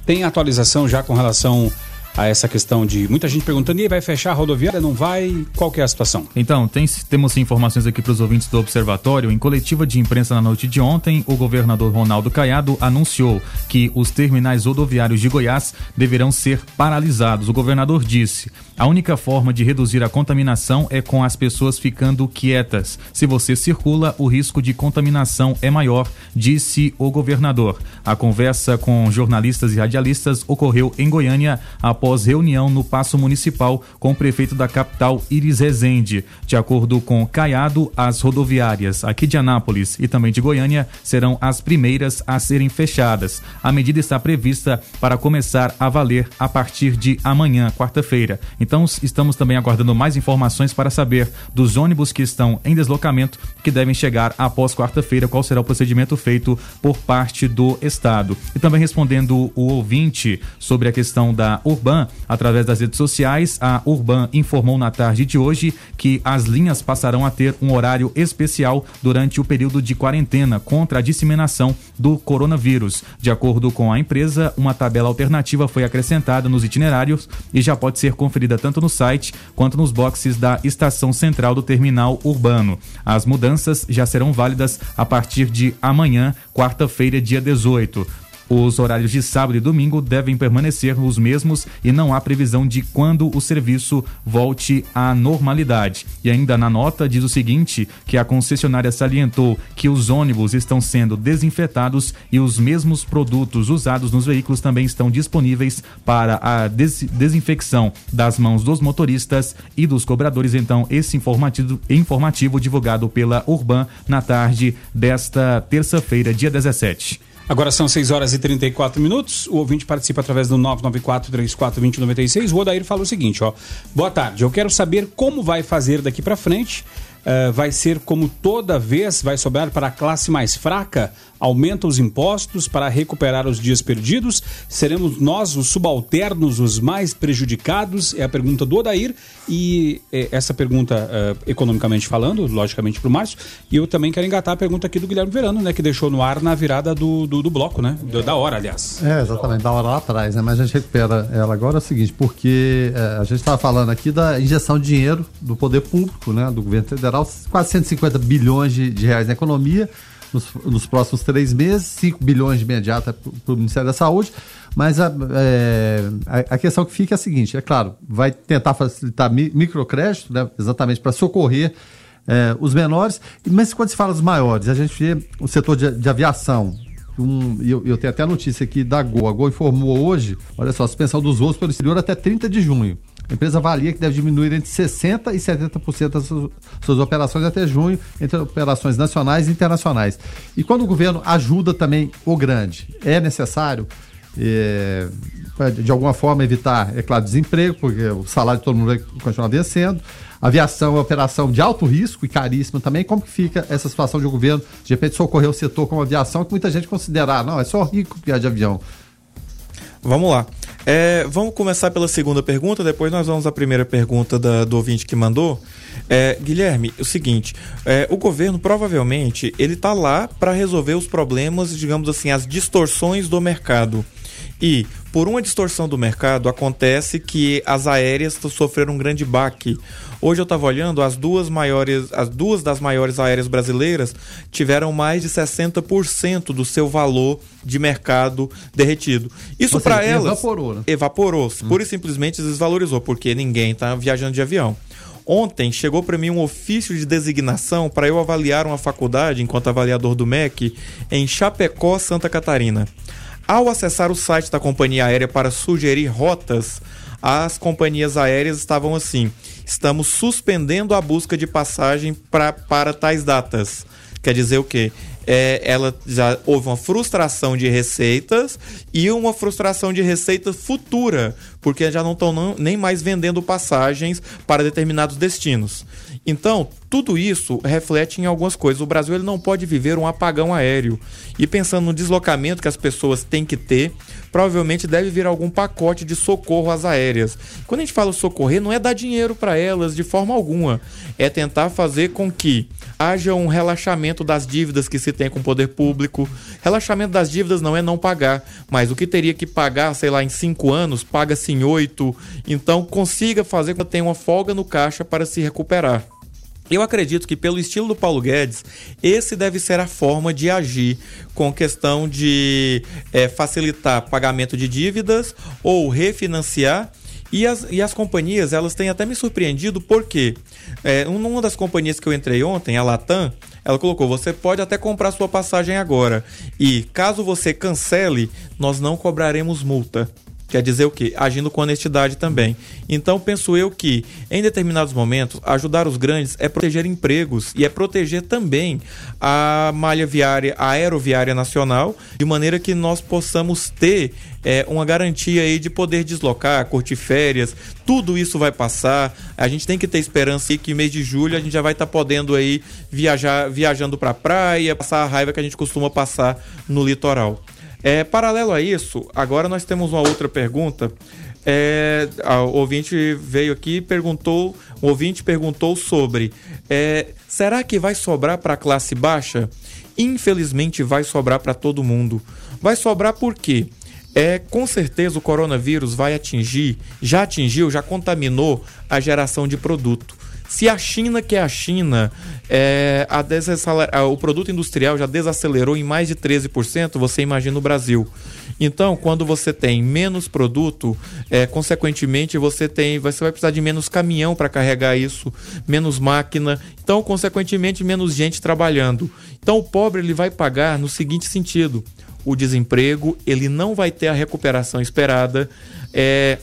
S2: tem atualização já com relação a essa questão de muita gente perguntando, e vai fechar a rodoviária? Não vai? Qual que é a situação?
S7: Então, tem, temos informações aqui para os ouvintes do Observatório. Em coletiva de imprensa na noite de ontem, o governador Ronaldo Caiado anunciou que os terminais rodoviários de Goiás deverão ser paralisados. O governador disse: a única forma de reduzir a contaminação é com as pessoas ficando quietas. Se você circula, o risco de contaminação é maior, disse o governador. A conversa com jornalistas e radialistas ocorreu em Goiânia após após reunião no Paço Municipal com o prefeito da capital, Iris Rezende. De acordo com Caiado, as rodoviárias aqui de Anápolis e também de Goiânia serão as primeiras a serem fechadas. A medida está prevista para começar a valer a partir de amanhã, quarta-feira. Então, estamos também aguardando mais informações para saber dos ônibus que estão em deslocamento que devem chegar após quarta-feira, qual será o procedimento feito por parte do Estado. E também respondendo o ouvinte sobre a questão da Urbana Urban, através das redes sociais, a Urban informou na tarde de hoje que as linhas passarão a ter um horário especial durante o período de quarentena contra a disseminação do coronavírus. De acordo com a empresa, uma tabela alternativa foi acrescentada nos itinerários e já pode ser conferida tanto no site quanto nos boxes da estação central do terminal urbano. As mudanças já serão válidas a partir de amanhã, quarta-feira, dia 18. Os horários de sábado e domingo devem permanecer os mesmos e não há previsão de quando o serviço volte à normalidade. E ainda na nota diz o seguinte, que a concessionária salientou que os ônibus estão sendo desinfetados e os mesmos produtos usados nos veículos também estão disponíveis para a des desinfecção das mãos dos motoristas e dos cobradores. Então, esse informativo, informativo divulgado pela Urban na tarde desta terça-feira, dia 17.
S2: Agora são 6 horas e 34 minutos. O ouvinte participa através do 994-34-2096. O Odair fala o seguinte, ó. Boa tarde, eu quero saber como vai fazer daqui para frente. Uh, vai ser como toda vez vai sobrar para a classe mais fraca? aumenta os impostos para recuperar os dias perdidos? Seremos nós, os subalternos, os mais prejudicados? É a pergunta do Odair e é, essa pergunta, uh, economicamente falando, logicamente para o Márcio, e eu também quero engatar a pergunta aqui do Guilherme Verano, né, que deixou no ar na virada do, do, do bloco, né? Da hora, aliás.
S3: É, exatamente, da hora lá atrás, né? Mas a gente recupera ela agora é o seguinte, porque a gente estava falando aqui da injeção de dinheiro do poder público, né, do governo federal, quase 150 bilhões de, de reais na economia, nos, nos próximos três meses, 5 bilhões de imediata para o Ministério da Saúde. Mas a, é, a, a, questão que fica é a seguinte: é claro, vai tentar facilitar mi, microcrédito, né, exatamente para socorrer é, os menores, mas quando se fala dos maiores, a gente vê o setor de, de aviação. Um, eu, eu tenho até a notícia aqui da Gol. A Gol informou hoje, olha só, a suspensão dos voos pelo exterior até 30 de junho. A empresa avalia que deve diminuir entre 60% e 70% das suas operações até junho, entre operações nacionais e internacionais. E quando o governo ajuda também o grande, é necessário, é, de alguma forma, evitar, é claro, desemprego, porque o salário de todo mundo vai continuar vencendo. Aviação é operação de alto risco e caríssima também. Como que fica essa situação de o governo, de repente, socorrer o setor como aviação, que muita gente considera, ah, não, é só rico que é de avião.
S4: Vamos lá. É, vamos começar pela segunda pergunta, depois nós vamos à primeira pergunta da, do ouvinte que mandou. É, Guilherme, o seguinte, é, o governo provavelmente ele está lá para resolver os problemas, digamos assim, as distorções do mercado. E por uma distorção do mercado acontece que as aéreas sofreram um grande baque. Hoje eu estava olhando, as duas maiores, as duas das maiores aéreas brasileiras tiveram mais de 60% do seu valor de mercado derretido. Isso para elas
S3: evaporou, né?
S4: Evaporou, hum. pura e simplesmente desvalorizou, porque ninguém está viajando de avião. Ontem chegou para mim um ofício de designação para eu avaliar uma faculdade enquanto avaliador do MEC em Chapecó, Santa Catarina. Ao acessar o site da companhia aérea para sugerir rotas, as companhias aéreas estavam assim: estamos suspendendo a busca de passagem pra, para tais datas. Quer dizer o quê? É, ela já houve uma frustração de receitas e uma frustração de receita futura, porque já não estão nem mais vendendo passagens para determinados destinos. Então, tudo isso reflete em algumas coisas. O Brasil ele não pode viver um apagão aéreo. E pensando no deslocamento que as pessoas têm que ter, provavelmente deve vir algum pacote de socorro às aéreas. Quando a gente fala socorrer, não é dar dinheiro para elas de forma alguma. É tentar fazer com que haja um relaxamento das dívidas que se tem com o poder público. Relaxamento das dívidas não é não pagar, mas o que teria que pagar, sei lá, em cinco anos, paga-se em oito. Então, consiga fazer com que tenha uma folga no caixa para se recuperar. Eu acredito que, pelo estilo do Paulo Guedes, esse deve ser a forma de agir com questão de é, facilitar pagamento de dívidas ou refinanciar. E as, e as companhias, elas têm até me surpreendido porque é, uma das companhias que eu entrei ontem, a Latam, ela colocou: você pode até comprar sua passagem agora. E caso você cancele, nós não cobraremos multa. Quer dizer o quê? Agindo com honestidade também. Então, penso eu que, em determinados momentos, ajudar os grandes é proteger empregos e é proteger também a malha viária, a aeroviária nacional, de maneira que nós possamos ter é, uma garantia aí de poder deslocar, curtir férias, tudo isso vai passar. A gente tem que ter esperança que mês de julho a gente já vai estar tá podendo aí viajar, viajando para a praia, passar a raiva que a gente costuma passar no litoral. É, paralelo a isso, agora nós temos uma outra pergunta. É, o ouvinte veio aqui e perguntou, o ouvinte perguntou sobre, é, será que vai sobrar para a classe baixa? Infelizmente vai sobrar para todo mundo. Vai sobrar por quê? É, com certeza o coronavírus vai atingir, já atingiu, já contaminou a geração de produto. Se a China, que é a China, é, a o produto industrial já desacelerou em mais de 13%, você imagina o Brasil. Então, quando você tem menos produto, é, consequentemente você tem, você vai precisar de menos caminhão para carregar isso, menos máquina, então consequentemente menos gente trabalhando. Então o pobre ele vai pagar no seguinte sentido: o desemprego ele não vai ter a recuperação esperada. É,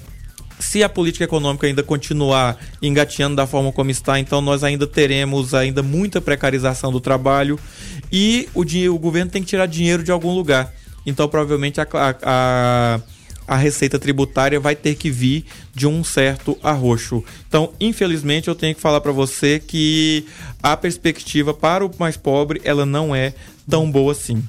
S4: se a política econômica ainda continuar engateando da forma como está, então nós ainda teremos ainda muita precarização do trabalho e o, dinheiro, o governo tem que tirar dinheiro de algum lugar. Então provavelmente a, a, a receita tributária vai ter que vir de um certo arroxo. Então, infelizmente, eu tenho que falar para você que a perspectiva para o mais pobre ela não é tão boa assim.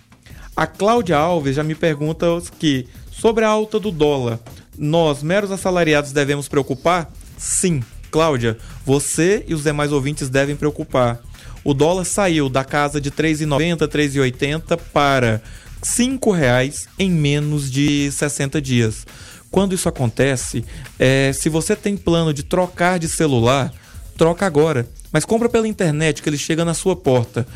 S4: A Cláudia Alves já me pergunta que sobre a alta do dólar nós, meros assalariados, devemos preocupar? Sim. Cláudia, você e os demais ouvintes devem preocupar. O dólar saiu da casa de R$ 3,90, R$ 3,80 para R$ reais em menos de 60 dias. Quando isso acontece, é, se você tem plano de trocar de celular, troca agora. Mas compra pela internet que ele chega na sua porta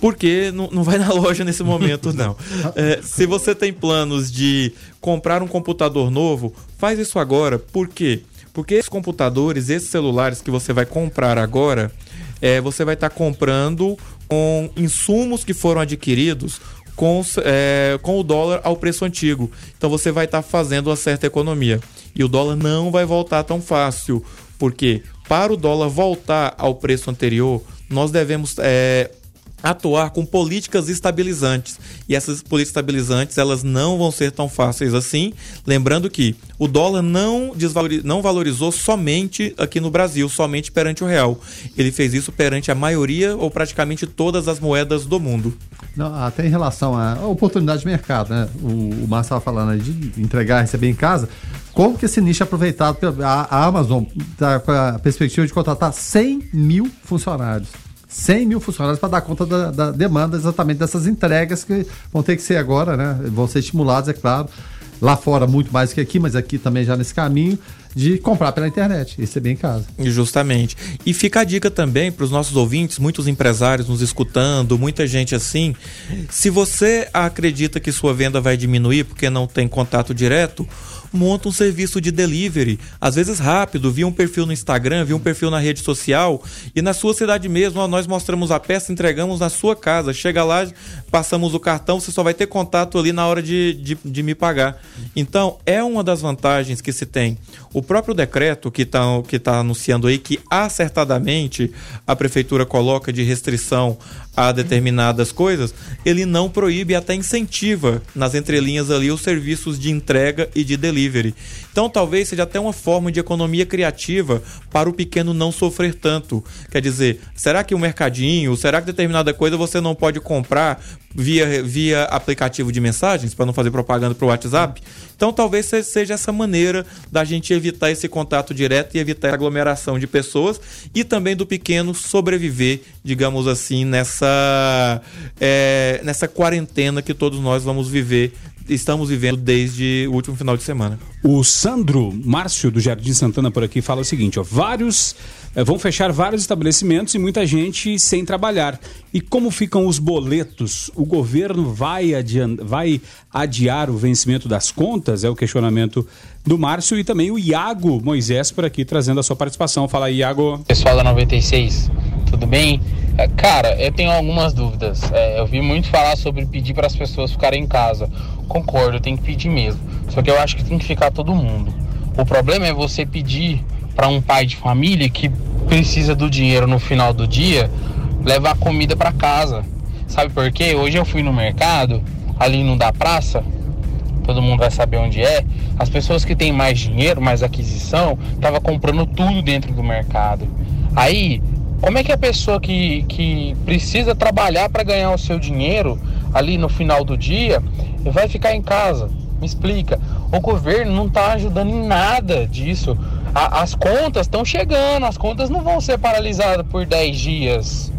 S4: porque não, não vai na loja nesse momento, não. (laughs) É, se você tem planos de comprar um computador novo, faz isso agora. Por quê? Porque esses computadores, esses celulares que você vai comprar agora, é, você vai estar tá comprando com insumos que foram adquiridos com, é, com o dólar ao preço antigo. Então você vai estar tá fazendo uma certa economia. E o dólar não vai voltar tão fácil. Porque para o dólar voltar ao preço anterior, nós devemos é, atuar com políticas estabilizantes. E essas políticas estabilizantes, elas não vão ser tão fáceis assim, lembrando que o dólar não, não valorizou somente aqui no Brasil, somente perante o real. Ele fez isso perante a maioria ou praticamente todas as moedas do mundo.
S3: Não, até em relação à oportunidade de mercado, né? O, o Márcio estava falando aí de entregar, receber em casa. Como que esse nicho é aproveitado? Pela, a, a Amazon está com a perspectiva de contratar 100 mil funcionários. 100 mil funcionários para dar conta da, da, demanda exatamente dessas entregas que vão ter que ser agora, né? Vão ser estimulados, é claro. Lá fora, muito mais que aqui, mas aqui também já nesse caminho de comprar pela internet e receber em casa.
S4: Justamente. E fica a dica também para os nossos ouvintes, muitos empresários nos escutando, muita gente assim. Se você acredita que sua venda vai diminuir porque não tem contato direto, monta um serviço de delivery, às vezes rápido, via um perfil no Instagram, via um perfil na rede social e na sua cidade mesmo, nós mostramos a peça, entregamos na sua casa. Chega lá, passamos o cartão, você só vai ter contato ali na hora de, de, de me pagar. Então, é uma das vantagens que se tem. O próprio decreto que está que tá anunciando aí que acertadamente a prefeitura coloca de restrição a determinadas coisas, ele não proíbe, até incentiva nas entrelinhas ali os serviços de entrega e de delivery delivery. Então talvez seja até uma forma de economia criativa para o pequeno não sofrer tanto. Quer dizer, será que o mercadinho, será que determinada coisa você não pode comprar via, via aplicativo de mensagens para não fazer propaganda para o WhatsApp? Então talvez seja essa maneira da gente evitar esse contato direto e evitar a aglomeração de pessoas e também do pequeno sobreviver, digamos assim, nessa, é, nessa quarentena que todos nós vamos viver estamos vivendo desde o último final de semana.
S2: O Sandro Márcio do Jardim Santana por aqui fala o seguinte: ó, vários vão fechar vários estabelecimentos e muita gente sem trabalhar. E como ficam os boletos? O governo vai, vai adiar o vencimento das contas? É o questionamento do Márcio e também o Iago Moisés por aqui trazendo a sua participação. Fala aí, Iago.
S13: Pessoal da 96, tudo bem? É, cara, eu tenho algumas dúvidas. É, eu vi muito falar sobre pedir para as pessoas ficarem em casa. Concordo, tem que pedir mesmo. Só que eu acho que tem que ficar todo mundo. O problema é você pedir para um pai de família que precisa do dinheiro no final do dia levar comida para casa. Sabe por quê? Hoje eu fui no mercado, ali no da praça, todo mundo vai saber onde é. As pessoas que têm mais dinheiro, mais aquisição, tava comprando tudo dentro do mercado. Aí como é que a pessoa que, que precisa trabalhar para ganhar o seu dinheiro ali no final do dia vai ficar em casa? Me explica. O governo não está ajudando em nada disso. A, as contas estão chegando, as contas não vão ser paralisadas por 10 dias.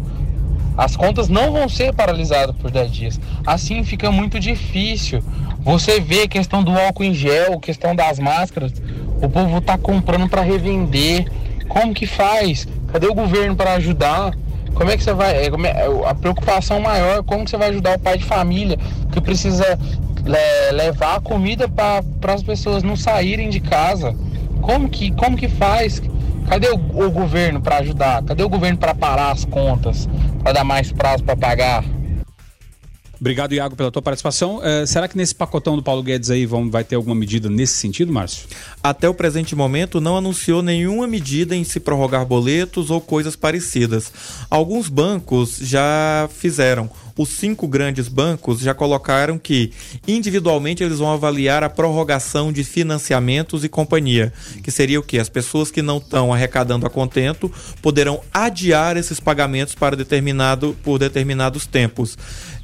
S13: As contas não vão ser paralisadas por 10 dias. Assim fica muito difícil. Você vê a questão do álcool em gel, questão das máscaras, o povo está comprando para revender. Como que faz? Cadê o governo para ajudar? Como é que você vai. É, é, a preocupação maior, como que você vai ajudar o pai de família que precisa é, levar a comida para as pessoas não saírem de casa? Como que, como que faz? Cadê o, o governo para ajudar? Cadê o governo para parar as contas? Para dar mais prazo para pagar?
S2: Obrigado, Iago, pela tua participação. Uh, será que nesse pacotão do Paulo Guedes aí vão, vai ter alguma medida nesse sentido, Márcio?
S4: Até o presente momento não anunciou nenhuma medida em se prorrogar boletos ou coisas parecidas. Alguns bancos já fizeram os cinco grandes bancos já colocaram que individualmente eles vão avaliar a prorrogação de financiamentos e companhia, que seria o que as pessoas que não estão arrecadando a contento poderão adiar esses pagamentos para determinado por determinados tempos.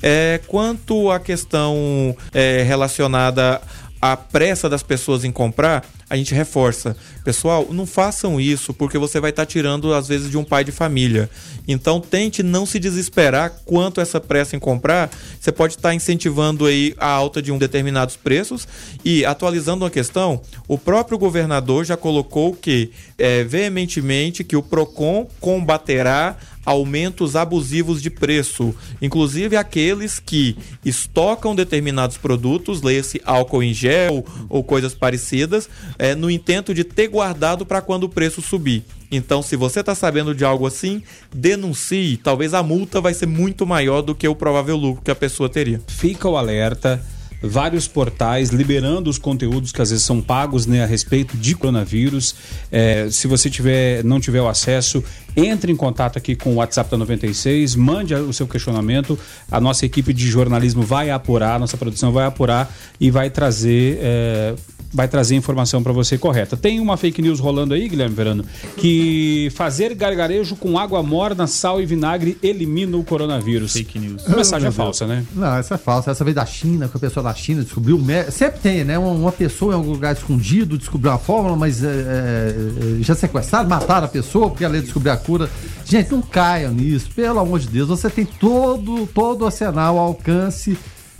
S4: É, quanto à questão é, relacionada à pressa das pessoas em comprar, a gente reforça. Pessoal, não façam isso porque você vai estar tá tirando, às vezes, de um pai de família. Então, tente não se desesperar quanto essa pressa em comprar. Você pode estar tá incentivando aí a alta de um determinados preços e atualizando uma questão, o próprio governador já colocou que é, veementemente que o Procon combaterá aumentos abusivos de preço, inclusive aqueles que estocam determinados produtos, leia-se álcool em gel ou coisas parecidas, é, no intento de ter guardado para quando o preço subir. Então, se você está sabendo de algo assim, denuncie. Talvez a multa vai ser muito maior do que o provável lucro que a pessoa teria.
S2: Fica o alerta vários portais liberando os conteúdos que às vezes são pagos né, a respeito de coronavírus. É, se você tiver, não tiver o acesso, entre em contato aqui com o WhatsApp da 96, mande o seu questionamento. A nossa equipe de jornalismo vai apurar, nossa produção vai apurar e vai trazer. É, vai trazer informação para você correta. Tem uma fake news rolando aí, Guilherme Verano, que fazer gargarejo com água morna, sal e vinagre elimina o coronavírus.
S7: Fake news.
S2: Mensagem falsa, né?
S3: Não, essa é falsa. Essa veio da China, que a pessoa da China descobriu. Sempre tem, né? Uma, uma pessoa em algum lugar escondido descobriu a fórmula, mas é, é, já sequestraram, mataram a pessoa porque ela ia descobrir a cura. Gente, não caiam nisso, pelo amor de Deus. Você tem todo, todo o arsenal ao alcance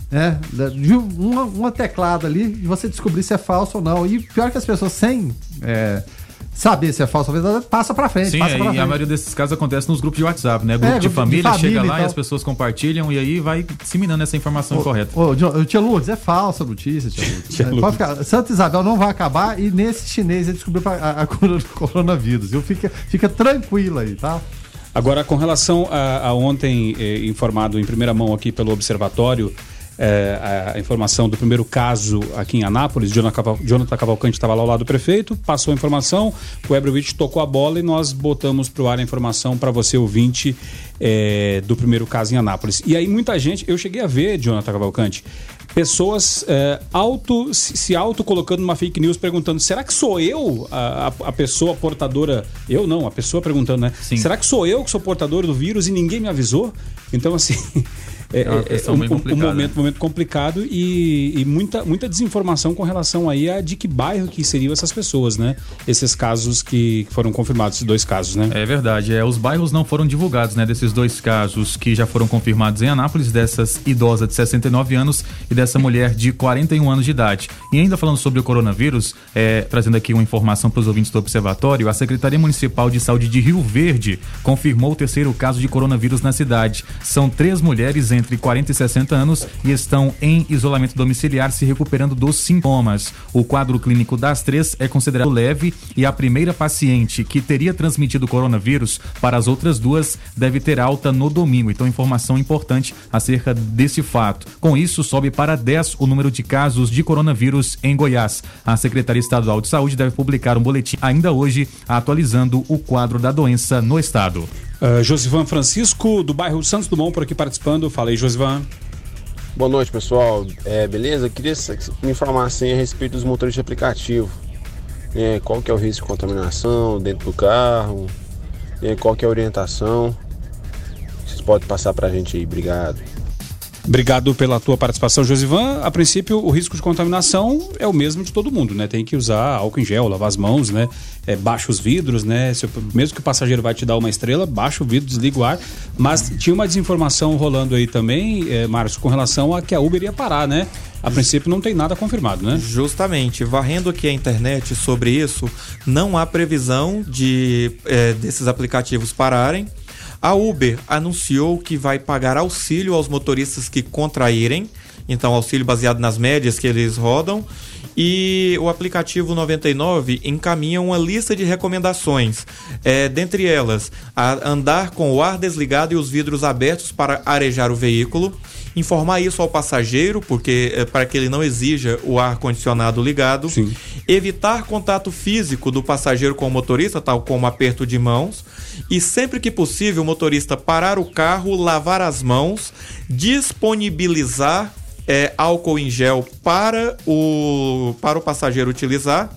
S3: né? De uma, uma teclada ali e você descobrir se é falso ou não. E pior que as pessoas sem é, saber se é falso ou verdadeiro, passa pra frente.
S7: Sim,
S3: passa
S7: é,
S3: pra
S7: e
S3: frente.
S7: a maioria desses casos acontece nos grupos de WhatsApp, né? Grupo,
S3: É,
S7: de,
S3: grupo de
S7: família,
S3: família
S7: chega
S3: e
S7: lá e,
S3: tal.
S7: as pessoas compartilham e aí vai disseminando essa informação correta.
S3: Ô, John- tia Lourdes, é falsa a notícia, tia (laughs) Lourdes.
S7: Tia
S3: É,
S7: Lourdes.
S3: pode ficar. Santa Isabel não vai acabar e nesse chinês ele descobriu a, a cura do coronavírus. Eu fica, fica tranquilo aí, tá?
S2: Agora, com relação a, a ontem eh, informado em primeira mão aqui pelo Observatório, é, a, informação do primeiro caso aqui em Anápolis. Jonathan, Caval, Jonathan Cavalcante estava lá ao lado do prefeito, passou a informação, o Ebrovich tocou a bola e nós botamos para o ar a informação para você, ouvinte, é, do primeiro caso em Anápolis. E aí muita gente, eu cheguei a ver, Jonathan Cavalcante, pessoas é, auto, se auto colocando numa fake news perguntando: será que sou eu a, a, a pessoa portadora? Eu não, a pessoa perguntando, né? Sim. Será que sou eu que sou portador do vírus e ninguém me avisou? Então, assim. (laughs) É, é, é um, um, um, momento, momento complicado e, e, muita, muita desinformação com relação aí a de que bairro que seriam essas pessoas, né? Esses casos que foram confirmados, esses dois casos, né?
S7: É verdade. É, os bairros não foram divulgados, né? Desses dois casos que já foram confirmados em Anápolis, dessas idosa de 69 anos e dessa mulher de 41 anos de idade. E ainda falando sobre o coronavírus, é, trazendo aqui uma informação para os ouvintes do Observatório, a Secretaria Municipal de Saúde de Rio Verde confirmou o terceiro caso de coronavírus na cidade. São três mulheres entre 40 e 60 anos e estão em isolamento domiciliar se recuperando dos sintomas. O quadro clínico das três é considerado leve e a primeira paciente que teria transmitido coronavírus para as outras duas deve ter alta no domingo. Então, informação importante acerca desse fato. Com isso, sobe para 10 o número de casos de coronavírus em Goiás. A Secretaria Estadual de Saúde deve publicar um boletim ainda hoje atualizando o quadro da doença no estado.
S2: Uh, Josivan Francisco, do bairro Santos Dumont, por aqui participando. Fala aí, Josivan.
S14: Boa noite, pessoal. É, beleza? Queria me informar assim, a respeito dos motores de aplicativo. É, qual que é o risco de contaminação dentro do carro? É, qual que é a orientação? Vocês podem passar para a gente aí. Obrigado.
S2: Obrigado pela tua participação, Josivan. A princípio, o risco de contaminação é o mesmo de todo mundo, né? Tem que usar álcool em gel, lavar as mãos, né? É, baixa os vidros, né? Se, mesmo que o passageiro vai te dar uma estrela, baixa o vidro, desliga o ar. Mas tinha uma desinformação rolando aí também, é, Márcio, com relação a que a Uber ia parar, né? A princípio não tem nada confirmado, né?
S4: Justamente. Varrendo aqui a internet sobre isso, não há previsão de é, desses aplicativos pararem. A Uber anunciou que vai pagar auxílio aos motoristas que contraírem, então auxílio baseado nas médias que eles rodam. E o aplicativo 99 encaminha uma lista de recomendações, é, dentre elas, andar com o ar desligado e os vidros abertos para arejar o veículo, informar isso ao passageiro, porque é, para que ele não exija o ar condicionado ligado,
S2: Sim.
S4: evitar contato físico do passageiro com o motorista, tal como aperto de mãos, e sempre que possível o motorista parar o carro, lavar as mãos, disponibilizar é, álcool em gel para o, para o passageiro utilizar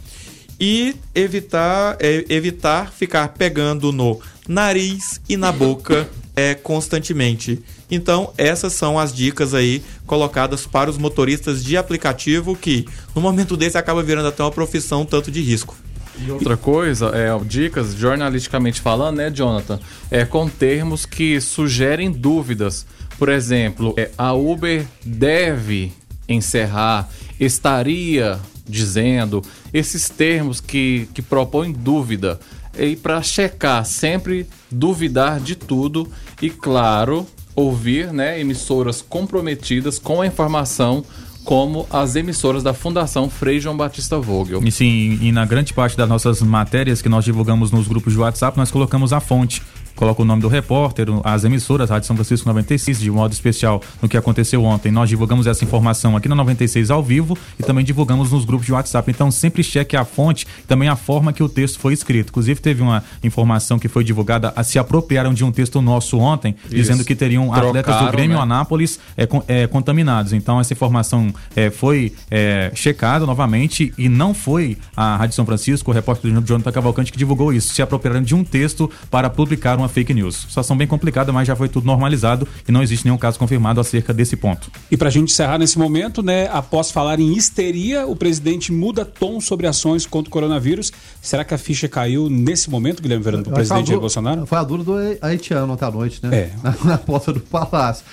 S4: e evitar, é, evitar ficar pegando no nariz e na boca é, constantemente. Então, essas são as dicas aí colocadas para os motoristas de aplicativo que, no momento desse, acaba virando até uma profissão tanto de risco.
S5: E outra coisa, é, dicas jornalisticamente falando, né, Jonathan? É com termos que sugerem dúvidas. Por exemplo, é, a Uber deve encerrar, estaria dizendo, esses termos que, que propõem dúvida. E para checar, sempre duvidar de tudo e, claro, ouvir né, emissoras comprometidas com a informação como as emissoras da Fundação Frei João Batista Vogel.
S7: E sim, e na grande parte das nossas matérias que nós divulgamos nos grupos de WhatsApp, nós colocamos a fonte coloca o nome do repórter, as emissoras, Rádio São Francisco 96, de modo especial no que aconteceu ontem. Nós divulgamos essa informação aqui na 96 ao vivo e também divulgamos nos grupos de WhatsApp. Então sempre cheque a fonte, também a forma que o texto foi escrito. Inclusive teve uma informação que foi divulgada, se apropriaram de um texto nosso ontem, Isso. dizendo que teriam Trocaram, atletas do Grêmio né? Anápolis é, é, contaminados. Então essa informação é, foi é, checada novamente e não foi a Rádio São Francisco, o repórter do Jonathan Cavalcante que divulgou isso. Se apropriaram de um texto para publicar uma fake news. Situação bem complicada, mas já foi tudo normalizado e não existe nenhum caso confirmado acerca desse ponto.
S2: E para a gente encerrar nesse momento, né, após falar em histeria, o presidente muda tom sobre ações contra o coronavírus. Será que a ficha caiu nesse momento, Guilherme Verano, para o presidente Jair Bolsonaro?
S3: Foi a dura do haitiano ontem à noite, né?
S2: É. (laughs)
S3: Na, na porta do palácio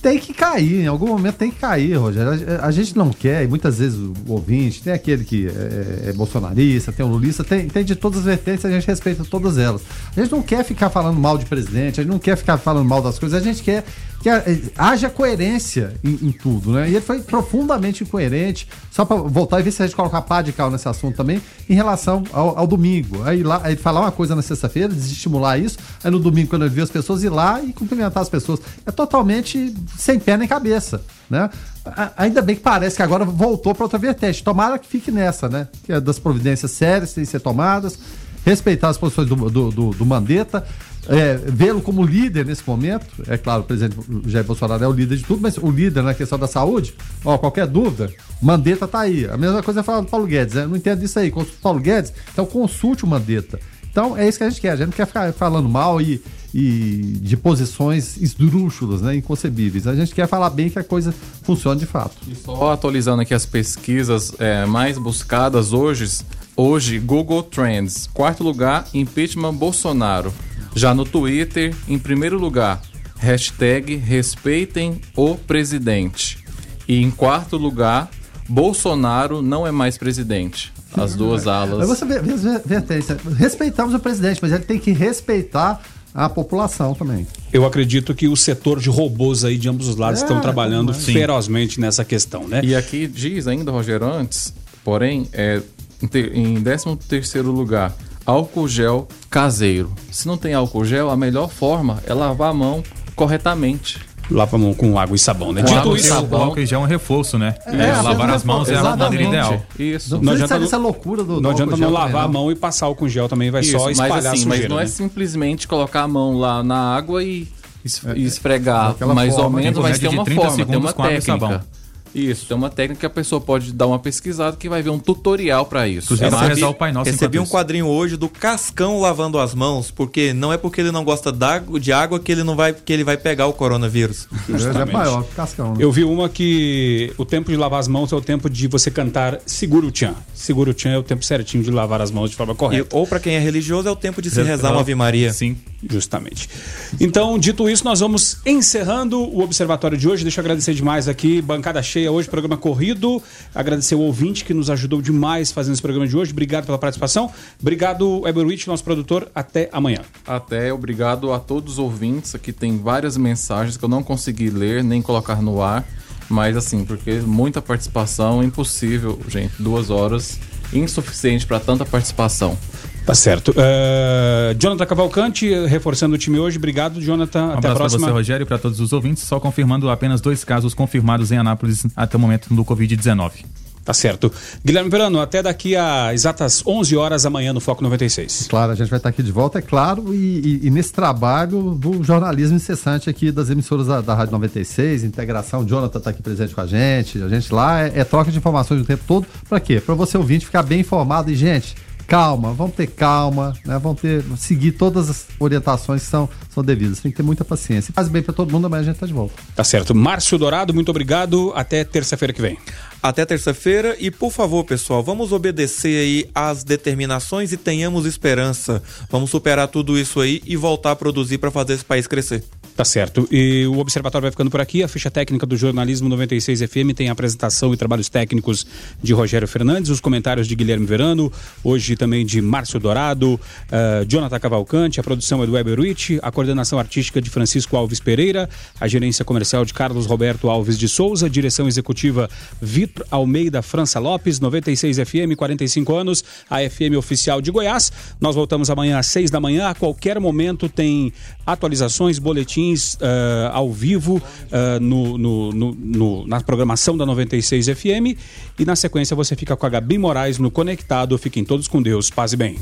S3: tem que cair, em algum momento tem que cair, Rogério. A, a gente não quer, e muitas vezes o, ouvinte, tem aquele que é, é, bolsonarista, tem o lulista, tem, tem de todas as vertentes, a gente respeita todas elas. A gente não quer ficar falando mal de presidente, a gente não quer ficar falando mal das coisas, a gente quer que é, haja coerência em, em, tudo, né? E ele foi profundamente incoerente. Só para voltar e ver se a gente coloca pá de cal nesse assunto também, em relação ao, ao domingo. Aí lá, aí falar uma coisa na sexta-feira, desestimular isso, aí no domingo, quando ele viu as pessoas, ir lá e cumprimentar as pessoas. É totalmente sem pé nem cabeça, né? Ainda bem que parece que agora voltou para outra vertente. Tomara que fique nessa, né? Que é das providências sérias têm que ser tomadas, respeitar as posições do, do, do, do Mandetta, é, vê-lo como líder nesse momento. É claro, o presidente Jair Bolsonaro é o líder de tudo, mas o líder na questão da saúde, ó, qualquer dúvida, Mandetta tá aí. A mesma coisa é falar do Paulo Guedes, né? Não entendo disso aí. Consulte Paulo Guedes, então consulte o Mandetta. Então é isso que a gente quer. A gente não quer ficar falando mal e, e de posições esdrúxulas, né, inconcebíveis. A gente quer falar bem que a coisa funcione de fato.
S5: E só atualizando aqui as pesquisas é, mais buscadas hoje, hoje Google Trends, quarto lugar, impeachment Bolsonaro. Já no Twitter, em primeiro lugar, hashtag respeitem o presidente. E em quarto lugar, Bolsonaro não é mais presidente. As duas alas.
S3: Mas você vê, vê, vê, vê, respeitamos o presidente, mas ele tem que respeitar a população também.
S2: Eu acredito que o setor de robôs aí de ambos os lados é, estão trabalhando ferozmente nessa questão, né?
S5: E aqui diz ainda, Rogério, antes, porém, é, em 13 terceiro lugar, álcool gel caseiro. Se não tem álcool gel, a melhor forma é lavar a mão corretamente.
S2: Lava a mão com água e sabão, né?
S7: Dito isso, o álcool gel é um reforço, né? É, é, lavar as mãos é a maneira ideal.
S3: Isso. Não, não adianta essa loucura do
S2: Não adianta não lavar a mão e passar álcool gel também, vai isso, só espalhar
S5: mas, assim,
S2: sujeira,
S5: Mas não é
S2: né?
S5: é simplesmente colocar a mão lá na água e esfregar mais forma, ou menos, mas tem uma forma, tem uma técnica. Isso, tem uma técnica que a pessoa pode dar uma pesquisada que vai ver um tutorial para isso.
S4: Eu recebi, o Pai Nosso recebi um quadrinho hoje do Cascão lavando as mãos, porque não é porque ele não gosta de água que ele não vai que ele vai pegar o coronavírus.
S3: É maior que Cascão.
S2: Né? Eu vi uma que o tempo de lavar as mãos é o tempo de você cantar Segura o Tchan. Segura o Tchan é o tempo certinho de lavar as mãos de forma correta.
S4: E, ou para quem é religioso é o tempo de se rezar uma Ave Maria.
S2: Sim, justamente. Então, dito isso, nós vamos encerrando o observatório de hoje. Deixa eu agradecer demais aqui, bancada cheia hoje, programa corrido. Agradecer o ouvinte que nos ajudou demais fazendo esse programa de hoje. Obrigado pela participação. Obrigado, Eberwitch, nosso produtor. Até amanhã.
S5: Até, obrigado a todos os ouvintes. Aqui tem várias mensagens que eu não consegui ler nem colocar no ar. Mas assim, porque muita participação, impossível, gente. Duas horas, insuficiente para tanta participação.
S2: Tá certo. Uh, Jonathan Cavalcante, reforçando o time hoje. Obrigado, Jonathan.
S7: Um
S2: até a próxima.
S7: Para você, Rogério, e para todos os ouvintes. Só confirmando apenas dois casos confirmados em Anápolis até o momento do Covid-19.
S2: Tá certo. Guilherme Verano, até daqui a exatas 11 horas amanhã no Foco 96.
S3: Claro, a gente vai estar aqui de volta, é claro, e, e, e nesse trabalho do jornalismo incessante aqui das emissoras da, da Rádio 96, integração, o Jonathan está aqui presente com a gente, a gente lá é, é troca de informações o tempo todo. Para quê? Para você ouvinte ficar bem informado e, gente, calma, vamos ter calma, né? Vamos ter, seguir todas as orientações que são, são devidas. Tem que ter muita paciência. Faz bem para todo mundo, amanhã a gente tá de volta.
S2: Tá certo. Márcio Dourado, muito obrigado. Até terça-feira que vem.
S4: Até terça-feira e por favor, pessoal, vamos obedecer aí às determinações e tenhamos esperança. Vamos superar tudo isso aí e voltar a produzir para fazer esse país crescer.
S2: Tá certo. E o Observatório vai ficando por aqui. A ficha técnica do Jornalismo 96 FM tem a apresentação e trabalhos técnicos de Rogério Fernandes, os comentários de Guilherme Verano, hoje também de Márcio Dourado, uh, Jonathan Cavalcante, a produção é do Weber a coordenação artística de Francisco Alves Pereira, a gerência comercial de Carlos Roberto Alves de Souza, direção executiva Vitor Almeida França Lopes, 96 FM, 45 anos, a FM oficial de Goiás. Nós voltamos amanhã às 6 da manhã. A qualquer momento tem atualizações, boletins uh, ao vivo uh, no, no, no, na programação da 96 FM. E na sequência você fica com a Gabi Moraes no Conectado. Fiquem todos com Deus. Paz e bem.